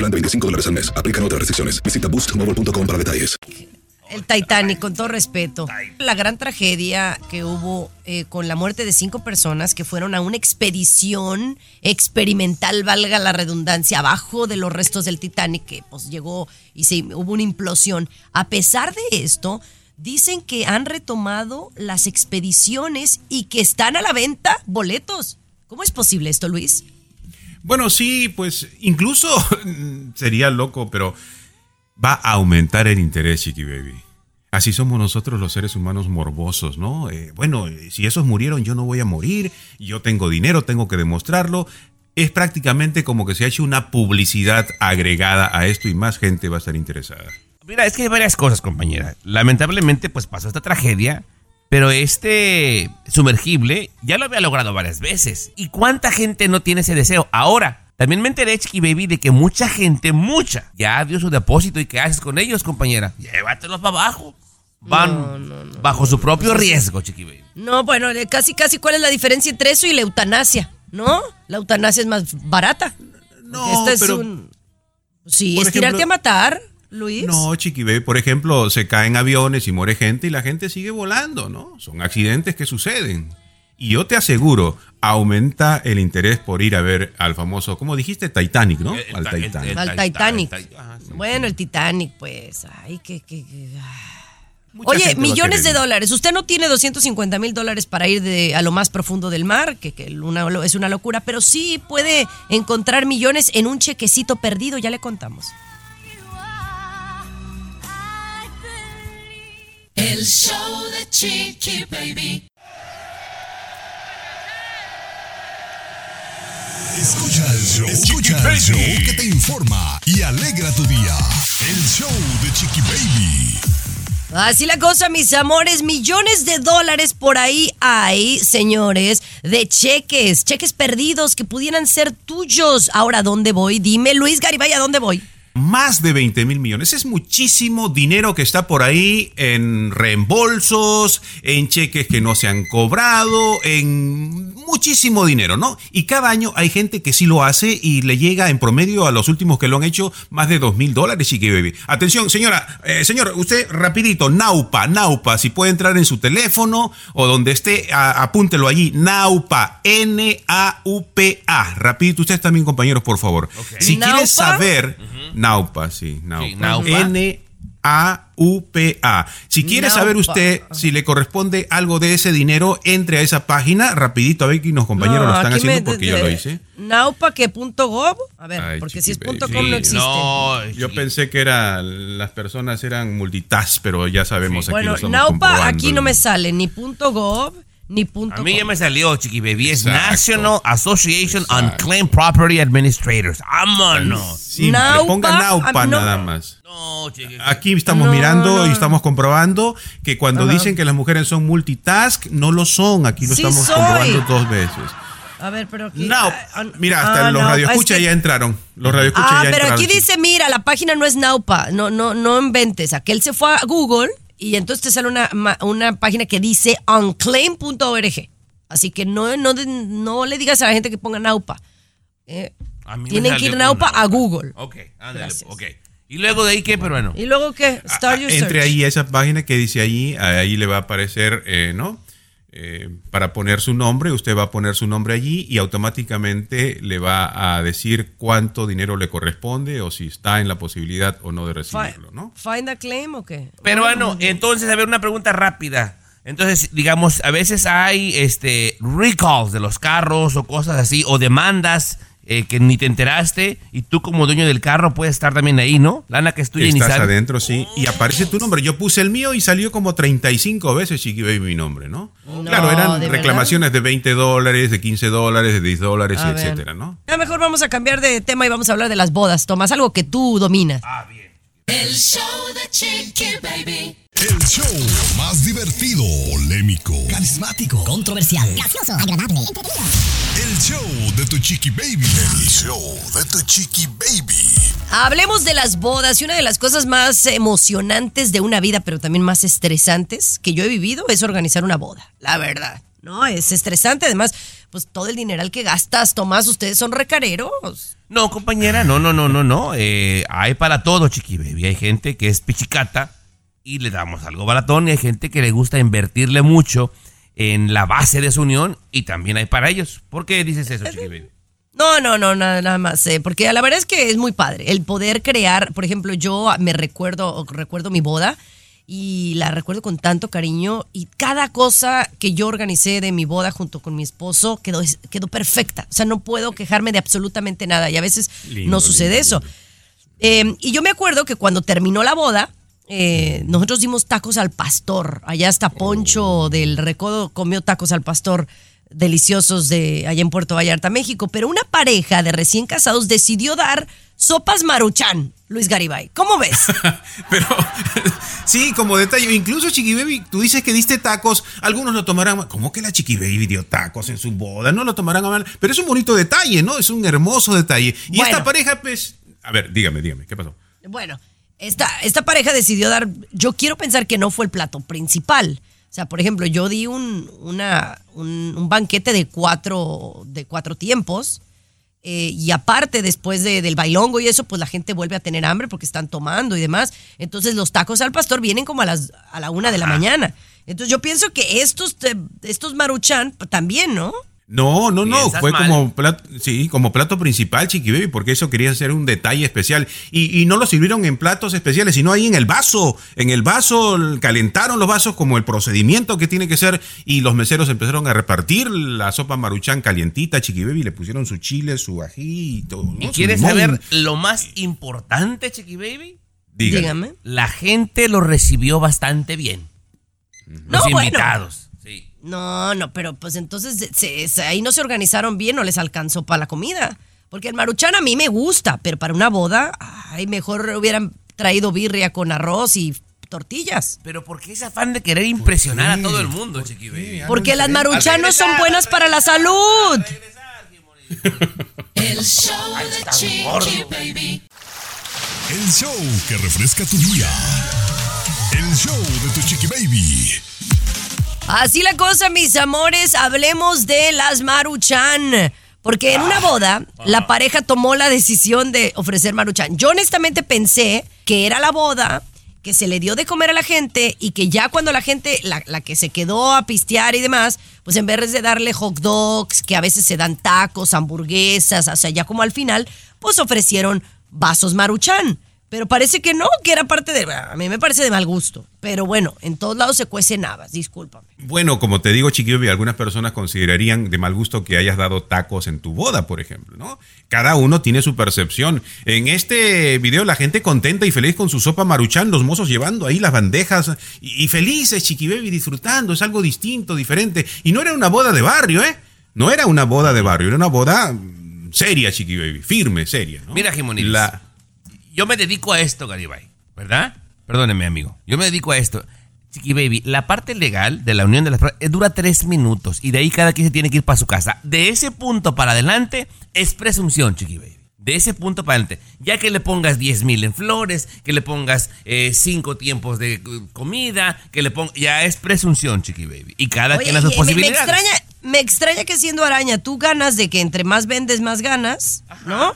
plan de 25 dólares al mes. Aplican otras restricciones. Visita boostmobile.com para detalles. El Titanic, con todo respeto. La gran tragedia que hubo eh, con la muerte de cinco personas que fueron a una expedición experimental, valga la redundancia, abajo de los restos del Titanic, que pues llegó y se, hubo una implosión. A pesar de esto, dicen que han retomado las expediciones y que están a la venta boletos. ¿Cómo es posible esto, Luis? Bueno, sí, pues incluso sería loco, pero va a aumentar el interés, Chiqui Baby. Así somos nosotros los seres humanos morbosos, ¿no? Eh, bueno, eh, si esos murieron, yo no voy a morir, yo tengo dinero, tengo que demostrarlo. es prácticamente como que se ha hecho una publicidad agregada a esto y más gente va a estar interesada. Mira, es que hay varias cosas, compañera. Lamentablemente, pues pasó esta tragedia, pero este sumergible ya lo había logrado varias veces. ¿Y cuánta gente no tiene ese deseo? Ahora, también me enteré, Chiqui Baby, de que mucha gente, mucha, ya dio su depósito. ¿Y qué haces con ellos, compañera? Llévatelos para abajo. Van bajo su propio riesgo, Chiqui Baby. No, bueno, eh, casi, casi, ¿cuál es la diferencia entre eso y la eutanasia? ¿No? La eutanasia es más barata. No, Este es pero- un- Sí, es tirarte ejemplo- a matar, Luis. No, Chiqui Baby, por ejemplo, se caen aviones y muere gente y la gente sigue volando, ¿no? Son accidentes que suceden. Y yo te aseguro, aumenta el interés por ir a ver al famoso, ¿cómo dijiste? Titanic, ¿no? El- el- al el- Titanic. el- Al Titan- Titanic. Ajá, sí. Bueno, el Titanic, pues. Ay, que. que- que- ah. Mucha Oye, millones de dólares. Usted no tiene 250 mil dólares para ir de, a lo más profundo del mar, que, que una- es una locura, pero sí puede encontrar millones en un chequecito perdido, ya le contamos. El show de Chiqui Baby. Escucha el show, escucha el show que te informa y alegra tu día. El show de Chiqui Baby. Así la cosa, mis amores, millones de dólares por ahí hay, señores, de cheques, cheques perdidos que pudieran ser tuyos. Ahora, ¿a ¿dónde voy? Dime, Luis Garibay, ¿a dónde voy? Más de 20 mil millones. Es muchísimo dinero que está por ahí en reembolsos, en cheques que no se han cobrado, en muchísimo dinero, ¿no? Y cada año hay gente que sí lo hace y le llega en promedio a los últimos que lo han hecho más de 2 mil dólares, Chiqui Baby. Atención, señora, eh, señor, usted rapidito, Naupa, Naupa, si puede entrar en su teléfono o donde esté, a- apúntelo allí, Naupa, N-A-U-P-A. Rapidito, ustedes también, compañeros, por favor. Si ¿Naupa? quieres saber, Naupa, sí, Naupa. Sí, Naupa. N-A-U-P-A. Si quiere saber usted si le corresponde algo de ese dinero, entre a esa página, rapidito, a ver que los compañeros No, lo están haciendo me- porque yo de- lo hice. Naupa que punto gov. A ver, Ay, porque si es punto com no Sí, existe. no, Yo pensé que era las personas eran multitask, pero ya sabemos aquí bueno, lo Naupa aquí no me sale ni punto gov ni punto A mí ya me salió, Chiqui Baby. Es Exacto. National Association on Exacto. Claim Property Administrators. ¡Vámonos! Naupa, ponga Naupa ah, no. nada más. No, Chiqui. Aquí estamos No, mirando no. y estamos comprobando que cuando Ajá. dicen que las mujeres son multitask, no lo son. Aquí lo Sí estamos soy. comprobando dos veces. A ver, pero aquí. No, ah, mira, hasta ah, los no, radioescuchas es que- ya entraron. Los radioescuchas Ah, ya pero entraron. aquí sí. dice, mira, la página no es Naupa, no, no, no inventes. Aquel se fue a Google y entonces te sale una, una página que dice unclaim.org. Así que no, no, no le digas a la gente que ponga Naupa. Eh, tienen que ir Naupa a Google. Ok, ándale, ok. ¿Y luego de ahí qué, peruano? ¿Y luego qué? Start your Ah, Entre search. ahí esa página que dice allí, ahí le va a aparecer, eh, ¿no? Eh, para poner su nombre, usted va a poner su nombre allí y automáticamente le va a decir cuánto dinero le corresponde o si está en la posibilidad o no de recibirlo, ¿no? ¿Find a claim o qué? Peruano, entonces, a ver, una pregunta rápida. Entonces, digamos, a veces hay este recalls de los carros o cosas así, o demandas eh, que ni te enteraste, y tú como dueño del carro puedes estar también ahí, ¿no? Lana que es tuya y Estás sabes. adentro, sí, y aparece tu nombre. Yo puse el mío y salió como 35 veces Chiqui Baby mi nombre, ¿no? No, claro, eran ¿de reclamaciones de 20 dólares, de 15 dólares, de 10 dólares, A y etcétera, ¿no? Ya mejor vamos a cambiar de tema y vamos a hablar de las bodas, Tomás, algo que tú dominas. El show de Chiqui Baby. El show más divertido, polémico, Carismático, controversial, gracioso, agradable, entretenido. el show de tu chiqui baby. El show de tu chiqui baby. Hablemos de las bodas y una de las cosas más emocionantes de una vida, pero también más estresantes que yo he vivido es organizar una boda, la verdad. No, es estresante, además, pues todo el dineral que gastas, Tomás, ustedes son recareros. No, compañera, no, no, no, no, no. Eh, hay para todo, chiqui baby. Hay gente que es pichicata y le damos algo baratón y hay gente que le gusta invertirle mucho en la base de su unión y también hay para ellos. ¿Por qué dices eso, chiqui? No, no, no, nada, nada más, eh, porque la verdad es que es muy padre el poder crear, por ejemplo, yo me recuerdo, recuerdo mi boda y la recuerdo con tanto cariño y cada cosa que yo organicé de mi boda junto con mi esposo quedó, quedó perfecta, o sea, no puedo quejarme de absolutamente nada y a veces Lindo, no sucede lindo, eso. lindo. Eh, y yo me acuerdo que cuando terminó la boda, eh, nosotros dimos tacos al pastor. Allá hasta Poncho del Recodo comió tacos al pastor deliciosos de allá en Puerto Vallarta, México. Pero una pareja de recién casados decidió dar sopas maruchan, Luis Garibay. ¿Cómo ves? Pero sí, como detalle, incluso Chiqui Baby, tú dices que diste tacos, algunos lo tomarán mal. ¿Cómo que la Chiqui Baby dio tacos en su boda? No lo tomarán a mal, pero es un bonito detalle, ¿no? Es un hermoso detalle. Y Bueno. esta pareja, pues, a ver, dígame, dígame, ¿qué pasó? Bueno, esta, esta pareja decidió dar, yo quiero pensar que no fue el plato principal. O sea, por ejemplo, yo di un, una, un, un banquete de cuatro, de cuatro tiempos. eh, y aparte, después de- del bailongo y eso, pues la gente vuelve a tener hambre porque están tomando y demás. Entonces los tacos al pastor vienen como a las a la una de la mañana. Entonces yo pienso que estos, te- estos maruchan pues, también, ¿no? No, no, no, fue mal. como plato, sí, como plato principal, Chiqui Baby, porque eso quería hacer un detalle especial. Y, y no lo sirvieron en platos especiales, sino ahí en el vaso. En el vaso calentaron los vasos como el procedimiento que tiene que ser. Y los meseros empezaron a repartir la sopa maruchan calientita, Chiqui Baby, le pusieron su chile, su ají y todo. ¿no? ¿Y quieres limón. saber lo más importante, Chiqui Baby? Dígame. Dígame. La gente lo recibió bastante bien. Los No, invitados. No, no, pero pues entonces se- se- ahí no se organizaron bien, no les alcanzó para la comida. Porque el maruchan a mí me gusta, pero para una boda, ay, mejor hubieran traído birria con arroz y tortillas. Pero ¿por qué ese afán de querer impresionar a todo el mundo, Chiqui Baby? Porque las Al maruchan no son buenas para la salud. El show de Chiqui Baby. El show que refresca tu día. El show de tu Chiqui Baby. Así la cosa, mis amores, hablemos de las maruchan. Porque en una boda, la pareja tomó la decisión de ofrecer maruchan. Yo honestamente pensé que era la boda, que se le dio de comer a la gente y que ya cuando la gente, la, la que se quedó a pistear y demás, pues en vez de darle hot dogs, que a veces se dan tacos, hamburguesas, o sea, ya como al final, pues ofrecieron vasos maruchan. Pero parece que no, que era parte de... A mí me parece de mal gusto. Pero bueno, en todos lados se cuecen habas, discúlpame. Bueno, como te digo, Chiqui Baby, algunas personas considerarían de mal gusto que hayas dado tacos en tu boda, por ejemplo, ¿no? Cada uno tiene su percepción. En este video, la gente contenta y feliz con su sopa maruchan, los mozos llevando ahí las bandejas y, y felices, Chiqui Baby, disfrutando. Es algo distinto, diferente. Y no era una boda de barrio, ¿eh? No era una boda de barrio, era una boda mm, seria, Chiqui Baby, firme, seria, ¿no? Mira, Jimonides. La- Yo me dedico a esto, Garibay, ¿verdad? Perdóneme, amigo. Yo me dedico a esto. Chiqui Baby, la parte legal de la unión de las personas eh, dura tres minutos y de ahí cada quien se tiene que ir para su casa. De ese punto para adelante es presunción, Chiqui Baby. De ese punto para adelante. Ya que le pongas 10 mil en flores, que le pongas eh, cinco tiempos de eh, comida, que le pongas... Ya es presunción, Chiqui Baby. Y cada Oye, quien a sus me- me, posibilidades. extraña, me extraña que siendo araña tú ganas de que entre más vendes, más ganas, ¿no?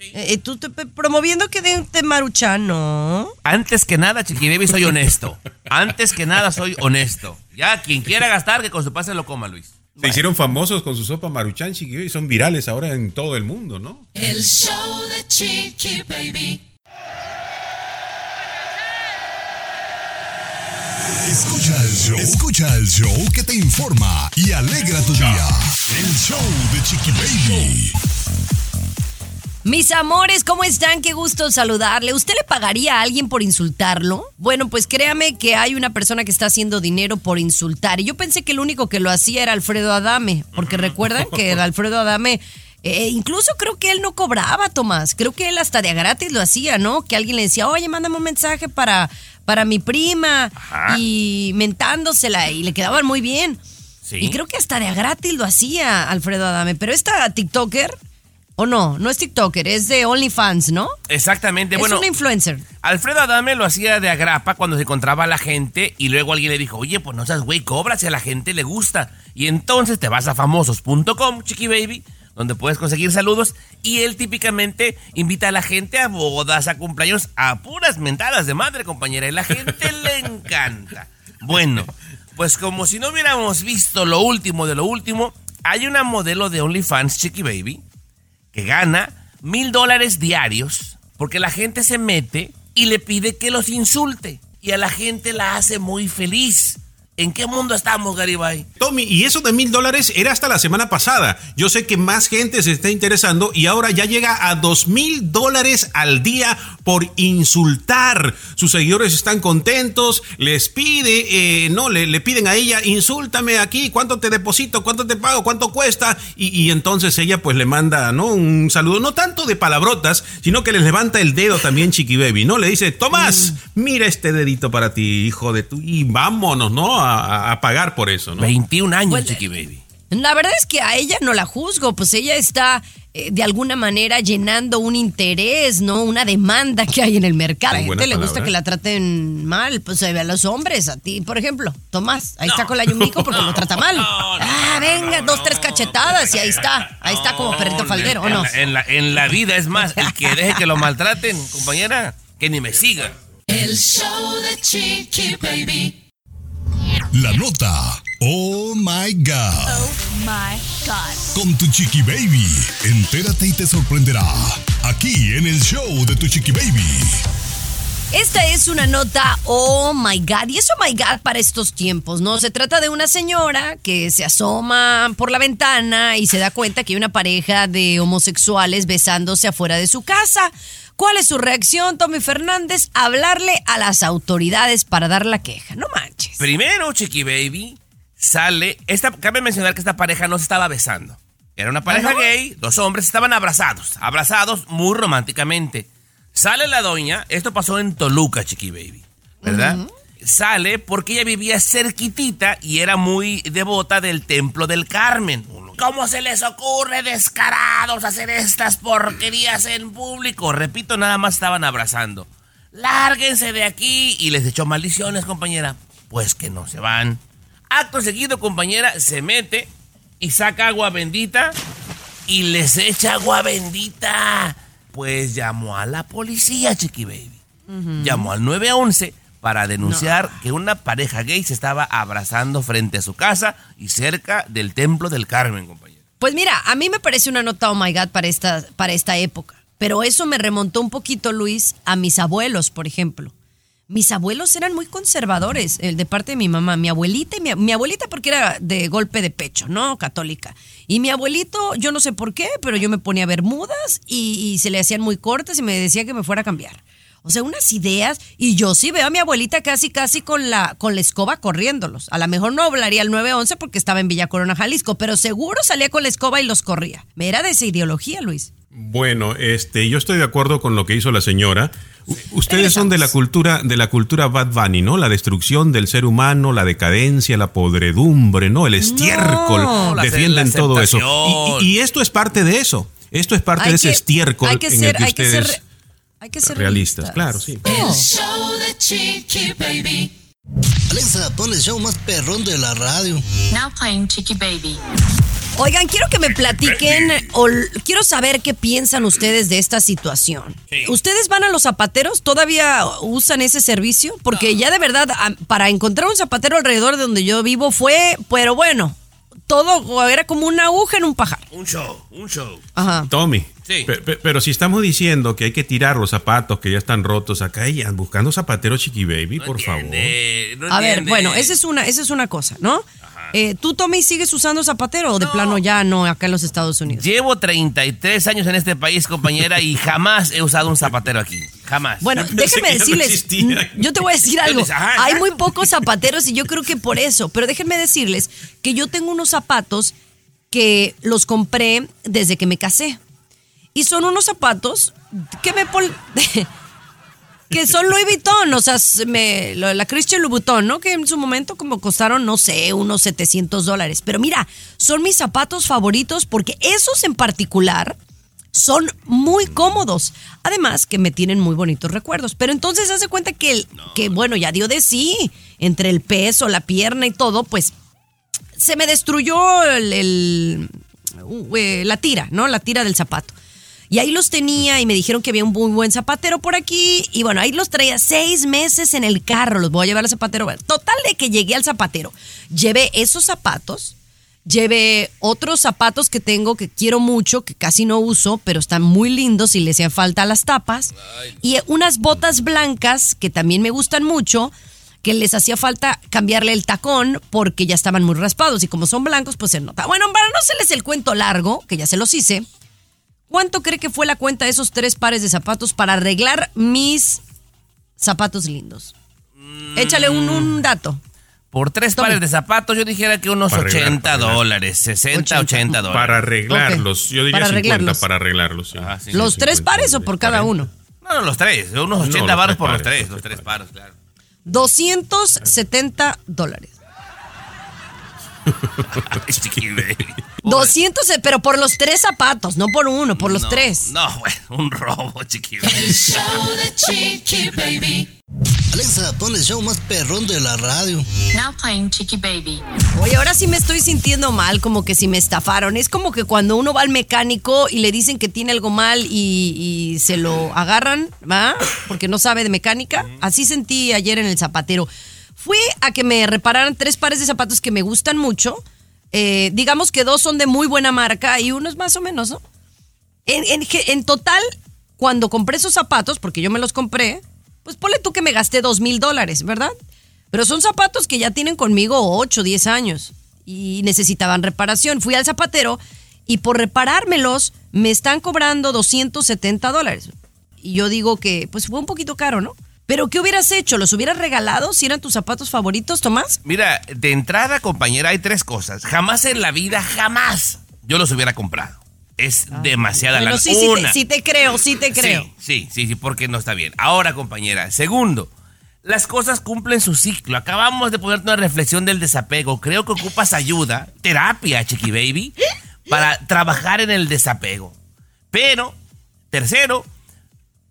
Eh, eh, tú te, promoviendo que den de maruchan, ¿no? Antes que nada, Chiqui Baby, soy honesto. Antes que nada, soy honesto. Ya, quien quiera gastar, que con su pase lo coma, Luis. Se hicieron famosos con su sopa maruchan, Chiqui Baby, son virales ahora en todo el mundo, ¿no? El show de Chiqui Baby. Escucha el show. Escucha el show que te informa y alegra tu día. El show de Chiqui Baby. Mis amores, ¿cómo están? Qué gusto saludarle. ¿Usted le pagaría a alguien por insultarlo? Bueno, pues créame que hay una persona que está haciendo dinero por insultar. Y yo pensé que el único que lo hacía era Alfredo Adame, porque recuerdan que Alfredo Adame, eh, incluso creo que él no cobraba, Tomás. Creo que él hasta de a gratis lo hacía, ¿no? Que alguien le decía, oye, mándame un mensaje para, para mi prima y mentándosela y le quedaban muy bien. Sí. Y creo que hasta de a gratis lo hacía Alfredo Adame. Pero esta TikToker, o no, no es TikToker, es de OnlyFans, ¿no? Exactamente. es bueno, una influencer. Alfredo Adame lo hacía de agrapa cuando se encontraba a la gente y luego alguien le dijo, oye, pues no seas güey, cobra si a la gente le gusta. Y entonces te vas a famosos.com, chiqui baby, donde puedes conseguir saludos y él típicamente invita a la gente a bodas, a cumpleaños, a puras mentadas de madre, compañera, y la gente le encanta. Bueno, pues como si no hubiéramos visto lo último de lo último, hay una modelo de OnlyFans, Chiqui Baby, que gana mil dólares diarios porque la gente se mete y le pide que los insulte y a la gente la hace muy feliz. ¿En qué mundo estamos, Garibay? Tommy, y eso de mil dólares era hasta la semana pasada. Yo sé que más gente se está interesando y ahora ya llega a dos mil dólares al día por insultar. Sus seguidores están contentos, les pide, eh, no, le, le, piden a ella, insúltame aquí, ¿cuánto te deposito? ¿Cuánto te pago? ¿Cuánto cuesta? Y, y entonces ella pues le manda, ¿no? Un saludo, no tanto de palabrotas, sino que les levanta el dedo también, Chiqui Baby, ¿no? Le dice, Tomás, mira este dedito para ti, hijo de tu... Y vámonos, ¿no? A, a pagar por eso, ¿no? 21 años, Chiqui Baby. La verdad es que a ella no la juzgo, pues ella está eh, de alguna manera llenando un interés, ¿no? Una demanda que hay en el mercado. A la gente le gusta que la traten mal, pues a los hombres, a ti, por ejemplo, Tomás, ahí está con la Yumiko porque lo trata mal. ah, venga, dos, tres cachetadas y ahí está, ahí está como perrito faldero, ¿o no? En la, en la vida es más, el que deje que lo maltraten, compañera, que ni me siga. El show de Chiqui Baby. La nota. Oh my God. Oh my God. Con tu chiqui baby. Entérate y te sorprenderá. Aquí en el show de tu chiqui baby. Esta es una nota, oh my God, y es oh my God para estos tiempos, ¿no? Se trata de una señora que se asoma por la ventana y se da cuenta que hay una pareja de homosexuales besándose afuera de su casa. ¿Cuál es su reacción, Tommy Fernández? Hablarle a las autoridades para dar la queja, no manches. Primero, Chiqui Baby, sale, esta, cabe mencionar que esta pareja no se estaba besando. Era una pareja ¿Ah, gay, dos hombres estaban abrazados, abrazados muy románticamente. Sale la doña, esto pasó en Toluca, Chiqui Baby, ¿verdad? Sale porque ella vivía cerquitita y era muy devota del Templo del Carmen. ¿Cómo se les ocurre, descarados, hacer estas porquerías en público? Repito, nada más estaban abrazando. Lárguense de aquí y les echó maldiciones, compañera. Pues que no se van. Acto seguido, compañera, se mete y saca agua bendita y les echa agua bendita. Pues llamó a la policía, Chiqui Baby. Llamó al 911 para denunciar que una pareja gay se estaba abrazando frente a su casa y cerca del Templo del Carmen, compañero. Pues mira, a mí me parece una nota, oh my God, para esta, para esta época. Pero eso me remontó un poquito, Luis, a mis abuelos, por ejemplo. Mis abuelos eran muy conservadores, el de parte de mi mamá, mi abuelita y mi, mi abuelita porque era de golpe de pecho, ¿no? Católica. Y mi abuelito, yo no sé por qué, pero yo me ponía bermudas y, y se le hacían muy cortas y me decía que me fuera a cambiar. O sea, unas ideas. Y yo sí veo a mi abuelita casi, casi con la, con la escoba corriéndolos. A lo mejor no hablaría al 911 porque estaba en Villa Corona, Jalisco, pero seguro salía con la escoba y los corría. Me era de esa ideología, Luis. Bueno, este, yo estoy de acuerdo con lo que hizo la señora. U- Ustedes son de la cultura, de la cultura Bad Bunny, ¿no? La destrucción del ser humano, la decadencia, la podredumbre, ¿no? El estiércol. No. Defienden todo eso. Y, y- y esto es parte de eso. Esto es parte Hay de ese que- estiércol hay que en ser- el que hay que ustedes ser- Hay que ser realistas. Claro, sí. El show de Chiqui Baby. Alexa, pon el show más perrón de la radio. Now playing Chiqui Baby. Oigan, quiero que me platiquen, o quiero saber qué piensan ustedes de esta situación. ¿Ustedes van a los zapateros? ¿Todavía usan ese servicio? Porque ya de verdad, para encontrar un zapatero alrededor de donde yo vivo fue, pero bueno, todo era como una aguja en un pajar. Un show, un show. Ajá. Tommy. Sí. Pero, si estamos diciendo que hay que tirar los zapatos que ya están rotos acá, ella buscando zapateros chiqui baby, por favor. No A ver, bueno, esa es una, esa es una cosa, ¿no? Eh, ¿Tú, Tommy, sigues usando zapatero o de plano ya no acá en los Estados Unidos? Llevo 33 años en este país, compañera, y jamás he usado un zapatero aquí. Jamás. Bueno, Yo déjenme no decirles, mm, yo te voy a decir algo. Hay ajá. muy pocos zapateros y yo creo que por eso. Pero déjenme decirles que yo tengo unos zapatos que los compré desde que me casé. Y son unos zapatos que me pol- que son Louis Vuitton, o sea, me- la Christian Louboutin, ¿no? Que en su momento como costaron, no sé, unos 700 dólares. Pero mira, son mis zapatos favoritos porque esos en particular son muy cómodos. Además que me tienen muy bonitos recuerdos. Pero entonces hace cuenta que, el, que bueno, ya dio de sí. Entre el peso, la pierna y todo, pues se me destruyó el, el- uh, eh, la tira, ¿no? La tira del zapato. Y ahí los tenía y me dijeron que había un muy buen zapatero por aquí. Y bueno, ahí los traía seis meses en el carro. Los voy a llevar al zapatero. Total de que llegué al zapatero. Llevé esos zapatos. Llevé otros zapatos que tengo que quiero mucho, que casi no uso, pero están muy lindos y le hacían falta las tapas. Y unas botas blancas que también me gustan mucho. que les hacía falta cambiarle el tacón porque ya estaban muy raspados y como son blancos, pues se nota. Bueno, para no hacerles el cuento largo, que ya se los hice, ¿cuánto cree que fue la cuenta de esos tres pares de zapatos para arreglar mis zapatos lindos? Échale un, un dato. Por tres Tome. pares de zapatos, yo dijera que unos Para arreglar, 80 para arreglar. dólares, 60, 80 dólares. Para arreglarlos. Yo diría Para 50 arreglarlos. para arreglarlos. sí. Ah, sí. ¿Los tres 50 pares o por cada 40. uno? No, no, los tres, unos No, 80 los baros tres por los pares, tres, los los tres tres paros, claro. 270 dólares. Chiqui baby. 200, pero por los tres zapatos, no por uno, por los No, tres. No, bueno, un robo, chiqui El show de Chiqui Baby. Alexa, pon el show más perrón de la radio. Now playing Chicky Baby. Oye, ahora sí me estoy sintiendo mal, como que si me estafaron. Es como que cuando uno va al mecánico y le dicen que tiene algo mal y, y se lo agarran, ¿va? Porque no sabe de mecánica. Así sentí ayer en el zapatero. Fui a que me repararan tres pares de zapatos que me gustan mucho. Eh, digamos que dos son de muy buena marca y uno es más o menos, ¿no? En, en total, cuando compré esos zapatos, porque yo me los compré, pues ponle tú que me gasté dos mil dólares, ¿verdad? Pero son zapatos que ya tienen conmigo 8, 10 años y necesitaban reparación. Fui al zapatero y por reparármelos me están cobrando 270 dólares. Y yo digo que pues fue un poquito caro, ¿no? Pero ¿qué hubieras hecho? ¿Los hubieras regalado si eran tus zapatos favoritos, Tomás? Mira, de entrada, compañera, hay tres cosas. Jamás en la vida, jamás yo los hubiera comprado. Es demasiada Ah, Bueno, lana. sí, sí te, Una. sí te creo, sí te creo. Sí, sí, sí, sí, porque no está bien. Ahora, compañera, segundo, las cosas cumplen su ciclo. Acabamos de ponerte una reflexión del desapego. Creo que ocupas ayuda, terapia, Chiqui Baby, para trabajar en el desapego. Pero, tercero,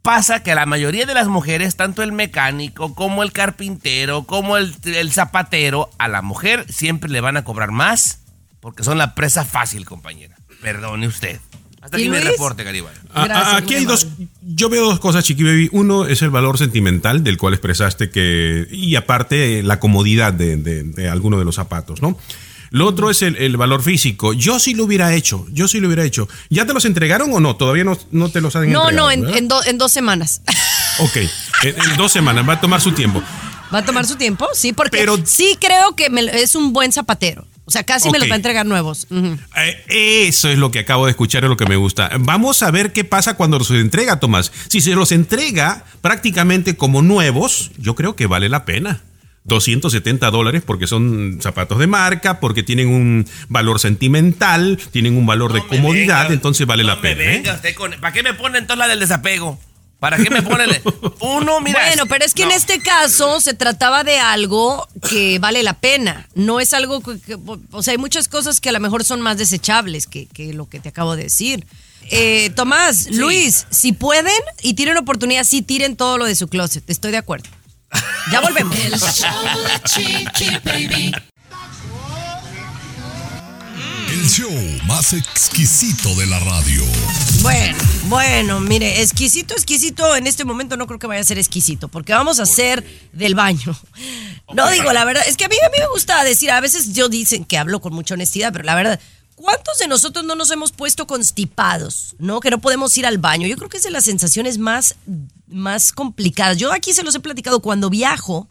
pasa que a la mayoría de las mujeres, tanto el mecánico como el carpintero, como el, el zapatero, a la mujer siempre le van a cobrar más porque son la presa fácil, compañera. Perdone usted. Hasta ¿Y aquí mi reporte, Garibay. Gracias, aquí hay dos. Yo veo dos cosas, Chiqui Baby. Uno es el valor sentimental del cual expresaste que. Y aparte, la comodidad de, de- de alguno de los zapatos, ¿no? Lo otro es el, el valor físico. Yo sí lo hubiera hecho. Yo sí lo hubiera hecho. ¿Ya te los entregaron o no? Todavía no, no te los han No, entregado. no, en, ¿verdad? en do- en dos semanas. Ok. En, en dos semanas. Va a tomar su tiempo. ¿Va a tomar su tiempo? Sí, porque Pero- sí creo que me- es un buen zapatero. O sea, casi me los va a entregar nuevos. Eh, Eso es lo que acabo de escuchar, es lo que me gusta. Vamos a ver qué pasa cuando los entrega, Tomás. Si se los entrega prácticamente como nuevos, yo creo que vale la pena. 270 dólares porque son zapatos de marca, porque tienen un valor sentimental, tienen un valor de No comodidad, venga, entonces vale no la me pena. ¿eh? venga usted con- ¿Para qué me pone entonces la del desapego? ¿Para qué me pone el- uno, mira? bueno, pero es que en este caso se trataba de algo que vale la pena. No es algo que, que- o sea, hay muchas cosas que a lo mejor son más desechables que, que lo que te acabo de decir. Eh, Tomás, Luis, si pueden y tienen oportunidad, sí tiren todo lo de su closet. Estoy de acuerdo. Ya volvemos. El show de Chiqui Baby. El show más exquisito de la radio. Bueno, bueno, mire, exquisito, exquisito, en este momento no creo que vaya a ser exquisito, porque vamos a hacer del baño. No digo, la verdad, es que a mí, a mí me gusta decir, a veces yo dicen que hablo con mucha honestidad, pero la verdad, ¿cuántos de nosotros no nos hemos puesto constipados, no? Que no podemos ir al baño. Yo creo que es de las sensaciones más, más complicadas. Yo aquí se los he platicado cuando viajo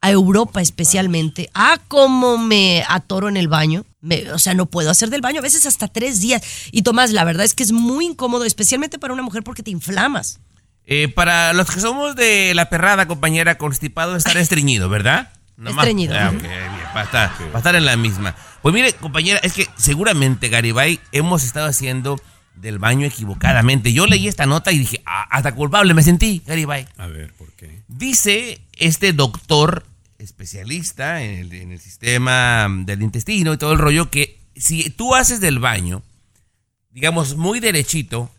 a Europa especialmente. Ah, cómo me atoro en el baño. Me- o sea, no puedo hacer del baño a veces hasta tres días. Y Tomás, la verdad es que es muy incómodo, especialmente para una mujer porque te inflamas. Eh, para los que somos de la perrada, compañera, constipado, estar estreñido, ¿verdad? Nomás- Estreñido, Ah, ujú. ok, bien, para estar, para estar en la misma. Pues mire, compañera, es que seguramente, Garibay, hemos estado haciendo del baño equivocadamente. Yo leí esta nota y dije, "Ah, hasta culpable me sentí, Garibay. A ver, ¿por qué? Dice este doctor especialista en el, en el sistema del intestino y todo el rollo que si tú haces del baño, digamos, muy derechito,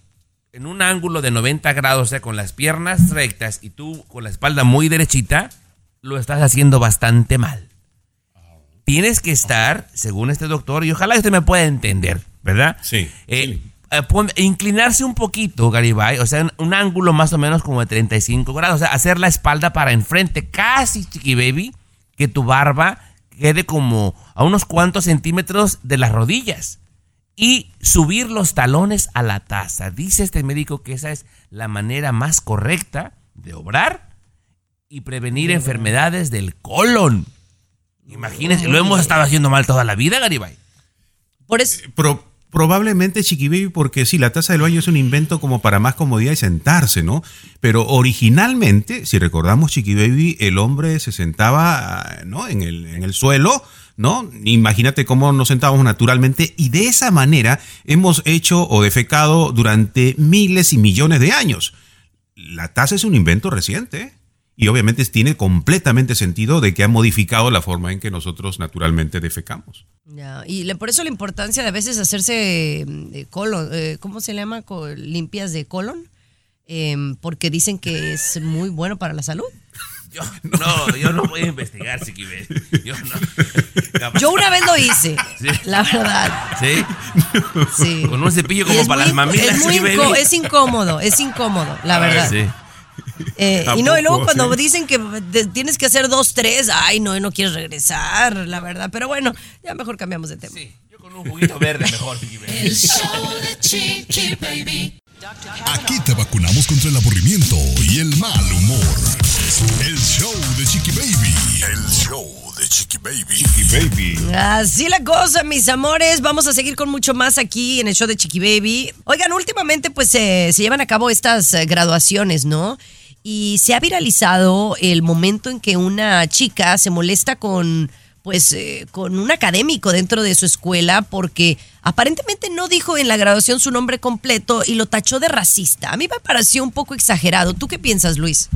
en un ángulo de 90 grados, o sea, con las piernas rectas y tú con la espalda muy derechita, lo estás haciendo bastante mal. Tienes que estar, según este doctor, y ojalá usted me pueda entender, ¿verdad? Sí, Eh, sí. eh, pon- inclinarse un poquito, Garibay, o sea, un, un ángulo más o menos como de 35 grados, o sea, hacer la espalda para enfrente, casi, chiqui baby, que tu barba quede como a unos cuantos centímetros de las rodillas y subir los talones a la taza. Dice este médico que esa es la manera más correcta de obrar y prevenir enfermedades del colon. Imagínense, lo hemos estado haciendo mal toda la vida, Garibay. Por eso, Pro- probablemente Chiqui Baby, porque sí, la taza del baño es un invento como para más comodidad y sentarse, ¿no? Pero originalmente, si recordamos Chiqui Baby, el hombre se sentaba, ah, ¿no? En el, en el suelo, ¿no? Imagínate cómo nos sentábamos naturalmente y de esa manera hemos hecho o defecado durante miles y millones de años. La taza es un invento reciente, ¿eh? Y obviamente tiene completamente sentido de que ha modificado la forma en que nosotros naturalmente defecamos. ya, y le- por eso la importancia de a veces hacerse eh, colon, eh, ¿cómo se llama? Limpias de colon, Em, porque dicen que es muy bueno para la salud. Yo, no, yo no voy a investigar, Baby. Yo no. Yo una vez lo hice, Sí. la verdad. ¿Sí? Sí. Con un cepillo como es para muy las mamilas, es, muy es incómodo, es incómodo, la verdad. sí. Eh, ¿A y no, y luego cuando Sí. dicen que tienes que hacer dos, tres, ay, no, no quieres regresar, la verdad. Pero bueno, ya mejor cambiamos de tema. Yo con un juguito verde mejor. El show de Chiqui Baby. Aquí te vacunamos contra el aburrimiento y el mal humor. El show de Chiqui Baby. El show de Chiqui Baby. Chiqui Baby. Así la cosa, mis amores. Vamos a seguir con mucho más aquí en el show de Chiqui Baby. Oigan, últimamente pues eh, se llevan a cabo estas eh, graduaciones, ¿no? Y se ha viralizado el momento en que una chica se molesta con pues eh, con un académico dentro de su escuela porque aparentemente no dijo en la graduación su nombre completo y lo tachó de racista. A mí me pareció un poco exagerado. ¿Tú qué piensas, Luis?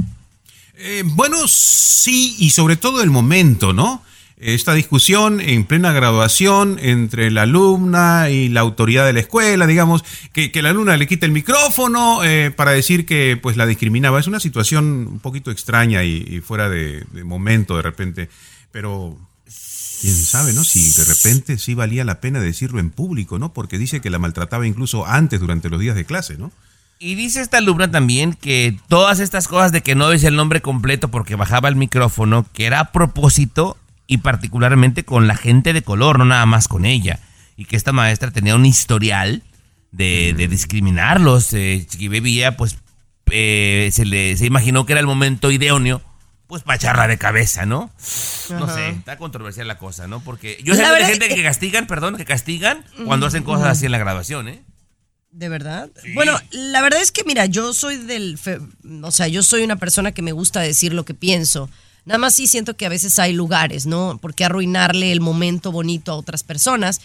Eh, bueno, sí, y sobre todo el momento, ¿no? Esta discusión en plena graduación entre la alumna y la autoridad de la escuela, digamos, que, que la alumna le quita el micrófono eh, para decir que pues la discriminaba. Es una situación un poquito extraña y, fuera de, de momento de repente, pero quién sabe, ¿no? Si de repente sí valía la pena decirlo en público, ¿no? Porque dice que la maltrataba incluso antes durante los días de clase, ¿no? Y dice esta alumna también que todas estas cosas de que no dice el nombre completo porque bajaba el micrófono, que era a propósito y particularmente con la gente de color, no nada más con ella. Y que esta maestra tenía un historial de, de discriminarlos. Eh, Chiqui Baby ya pues eh, se, le, se imaginó que era el momento idóneo pues para echarla de cabeza, ¿no? No sé, está controversial la cosa, ¿no? Porque yo sé La de verdad gente que castigan, perdón, que castigan cuando hacen cosas así en la graduación, ¿eh? ¿De verdad? Bueno, la verdad es que, mira, yo soy del. fe- o sea, yo soy una persona que me gusta decir lo que pienso. Nada más sí siento que a veces hay lugares, ¿no? Porque arruinarle el momento bonito a otras personas.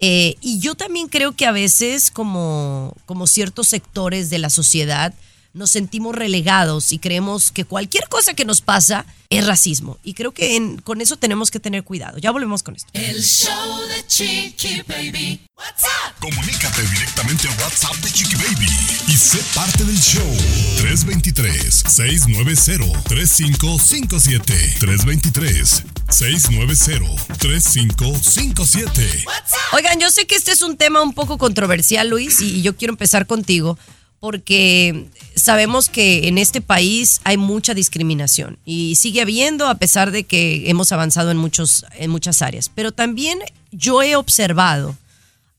Eh, y yo también creo que a veces, como, como ciertos sectores de la sociedad, nos sentimos relegados y creemos que cualquier cosa que nos pasa es racismo. Y creo que en- con eso tenemos que tener cuidado. Ya volvemos con esto. El show de Chiqui Baby. What's up? Comunícate directamente a WhatsApp de Chiqui Baby y sé parte del show. 323-690-3557. 323-690-3557. Oigan, yo sé que este es un tema un poco controversial, Luis, y yo quiero empezar contigo porque sabemos que en este país hay mucha discriminación y sigue habiendo a pesar de que hemos avanzado en, muchos, en muchas áreas. Pero también yo he observado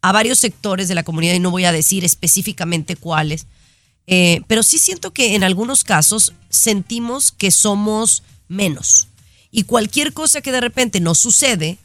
a varios sectores de la comunidad, y no voy a decir específicamente cuáles, eh, pero sí siento que en algunos casos sentimos que somos menos. Y cualquier cosa que de repente nos sucede,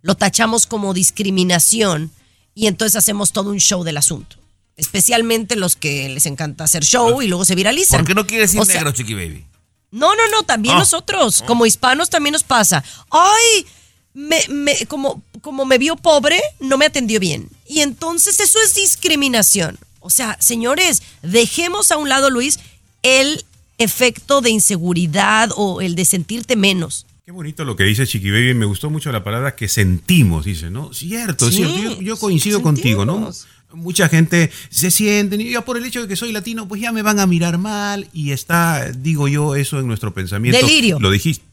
lo tachamos como discriminación y entonces hacemos todo un show del asunto. Especialmente los que les encanta hacer show y luego se viralizan. ¿Por qué no quieres decir O sea, negro, Chiqui Baby? no, no, no, también Ah. nosotros, como hispanos, también nos pasa. Ay, me, me- como, como me vio pobre, no me atendió bien. Y entonces eso es discriminación. O sea, señores, dejemos a un lado, Luis, el efecto de inseguridad o el de sentirte menos. Qué bonito lo que dice Chiqui Baby. Me gustó mucho la palabra que sentimos, dice, ¿no? Cierto, Sí, cierto. Yo, yo coincido contigo, ¿no? Mucha gente se siente, y ya por el hecho de que soy latino, pues ya me van a mirar mal y está, digo yo, eso en nuestro pensamiento. Delirio. Lo dijiste.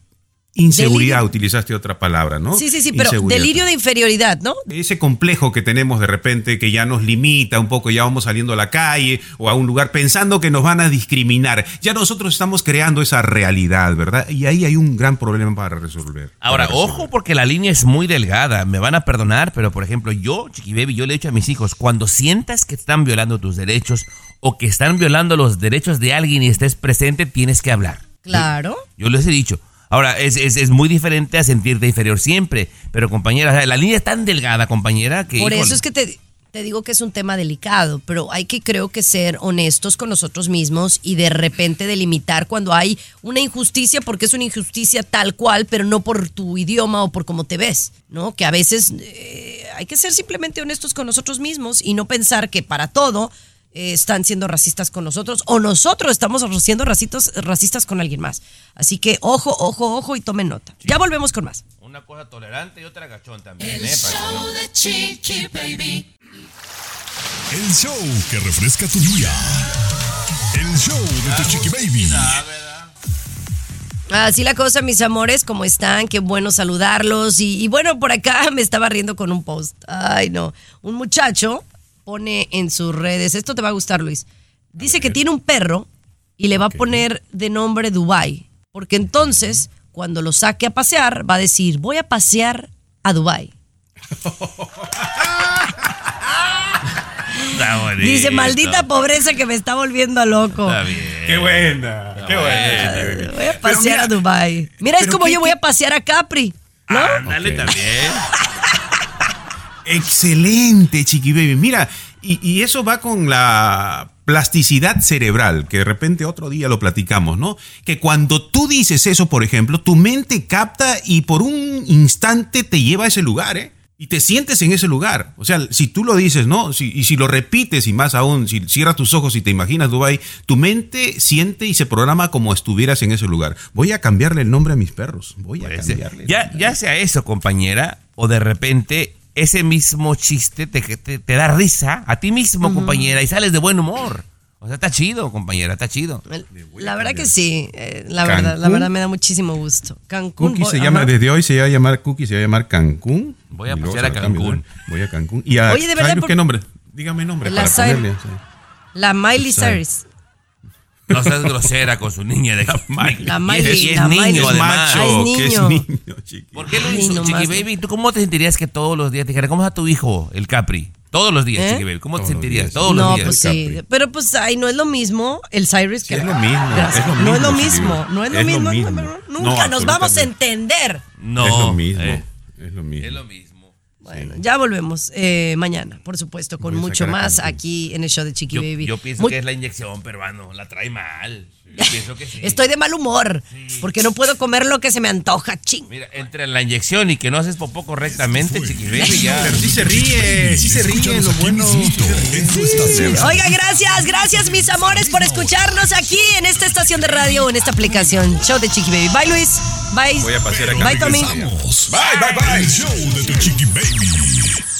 Inseguridad, Delirio. utilizaste otra palabra, ¿no? Sí, sí, sí, pero delirio de inferioridad, ¿no? Ese complejo que tenemos de repente que ya nos limita un poco, ya vamos saliendo a la calle o a un lugar pensando que nos van a discriminar. Ya nosotros estamos creando esa realidad, ¿verdad? Y ahí hay un gran problema para resolver. Ahora, Para resolver. ojo porque la línea es muy delgada. Me van a perdonar, pero por ejemplo, yo, Chiqui Baby, yo le he dicho a mis hijos, cuando sientas que están violando tus derechos o que están violando los derechos de alguien y estés presente, tienes que hablar. Claro. Yo les he dicho. Ahora, es, es, es muy diferente a sentirte inferior siempre. Pero, compañera, la línea es tan delgada, compañera, que. Por híjole. eso es que te, te digo que es un tema delicado, pero hay que creo que ser honestos con nosotros mismos y de repente delimitar cuando hay una injusticia, porque es una injusticia tal cual, pero no por tu idioma o por cómo te ves, ¿no? Que a veces eh, hay que ser simplemente honestos con nosotros mismos y no pensar que para todo eh, están siendo racistas con nosotros o nosotros estamos siendo racistas, racistas con alguien más. Así que ojo, ojo, ojo y tomen nota. Ya volvemos con más. Una cosa tolerante y otra gachón también, El ¿eh? Show no- de Chiqui Baby. El show que refresca tu día. El show de tu chiqui baby. Así la cosa, mis amores, ¿cómo están? Qué bueno saludarlos. Y, y bueno, por acá me estaba riendo con un post. Ay, no. Un muchacho pone en sus redes, esto te va a gustar, Luis. Dice que tiene un perro y le va a poner de nombre Dubai. Porque entonces, cuando lo saque a pasear, va a decir, voy a pasear a Dubai. Dice, maldita pobreza que me está volviendo loco. Está bien. Qué buena, qué buena. Voy a pasear a Dubai. Mira, es como qué- yo voy a pasear a Capri. ¿No? Dale también. Excelente, Chiqui Baby. Mira, y, y eso va con la plasticidad cerebral, que de repente otro día lo platicamos, ¿no? Que cuando tú dices eso, por ejemplo, tu mente capta y por un instante te lleva a ese lugar, ¿eh? Y te sientes en ese lugar. O sea, si tú lo dices, ¿no? Si- y si lo repites y más aún, si cierras tus ojos y te imaginas Dubai, tu mente siente y se programa como estuvieras en ese lugar. Voy a cambiarle el nombre a mis perros. Voy a Puede ser. cambiarle. Ya, ya sea eso, compañera, o de repente ese mismo chiste te, te, te da risa a ti mismo, compañera, y sales de buen humor. O sea, está chido, compañera, está chido. La verdad que sí, eh, la verdad, la verdad me da muchísimo gusto. Cancún. Cookie voy- se ajá. llama, desde hoy se va a llamar Cookie, se va a llamar Cancún. Voy a pasear a Cancún. Voy a Cancún. ¿Y a Oye, de verdad, por- qué nombre? Dígame nombre La para Cyrus. ponerle. sí. La Miley. Cyrus. No seas grosera con su niña de La Miley, es, y es la niño, Miley. Es además. Ay, macho, que es niño. niño, chiqui. ¿Por qué lo hizo, no Chiqui. Baby? ¿Tú cómo te sentirías que todos los días te dijera, ¿cómo está tu hijo, el Capri? Todos los días, ¿Eh? Chiqui Baby. ¿Cómo te Todos los sentirías? días. Todos los No, días. pues sí. Capri. Pero pues, ay, no es lo mismo el Cyrus que es lo mismo, es lo No es lo mismo, no es lo Es mismo. no, No, Nunca nos vamos a entender. No. es lo mismo. eh, es lo mismo. es lo mismo. Bueno, ya volvemos eh, mañana, por supuesto, con mucho más aquí en el show de Chiqui Yo, Baby. yo pienso Muy- que es la inyección, peruano. La trae mal. Yo pienso que sí. Estoy de mal humor porque no puedo comer lo que se me antoja, ching. Mira, entre la inyección y que no haces popó correctamente, Chiqui Baby, ya. Pero sí se ríe, sí se ríe, lo bueno. Oiga, gracias, gracias mis amores por escucharnos aquí en esta estación de radio en esta aplicación. Show de Chiqui Baby. Bye Luis. Bye. Voy a pasear a Bye Tommy. Bye, bye, bye. El show de tu chiqui baby.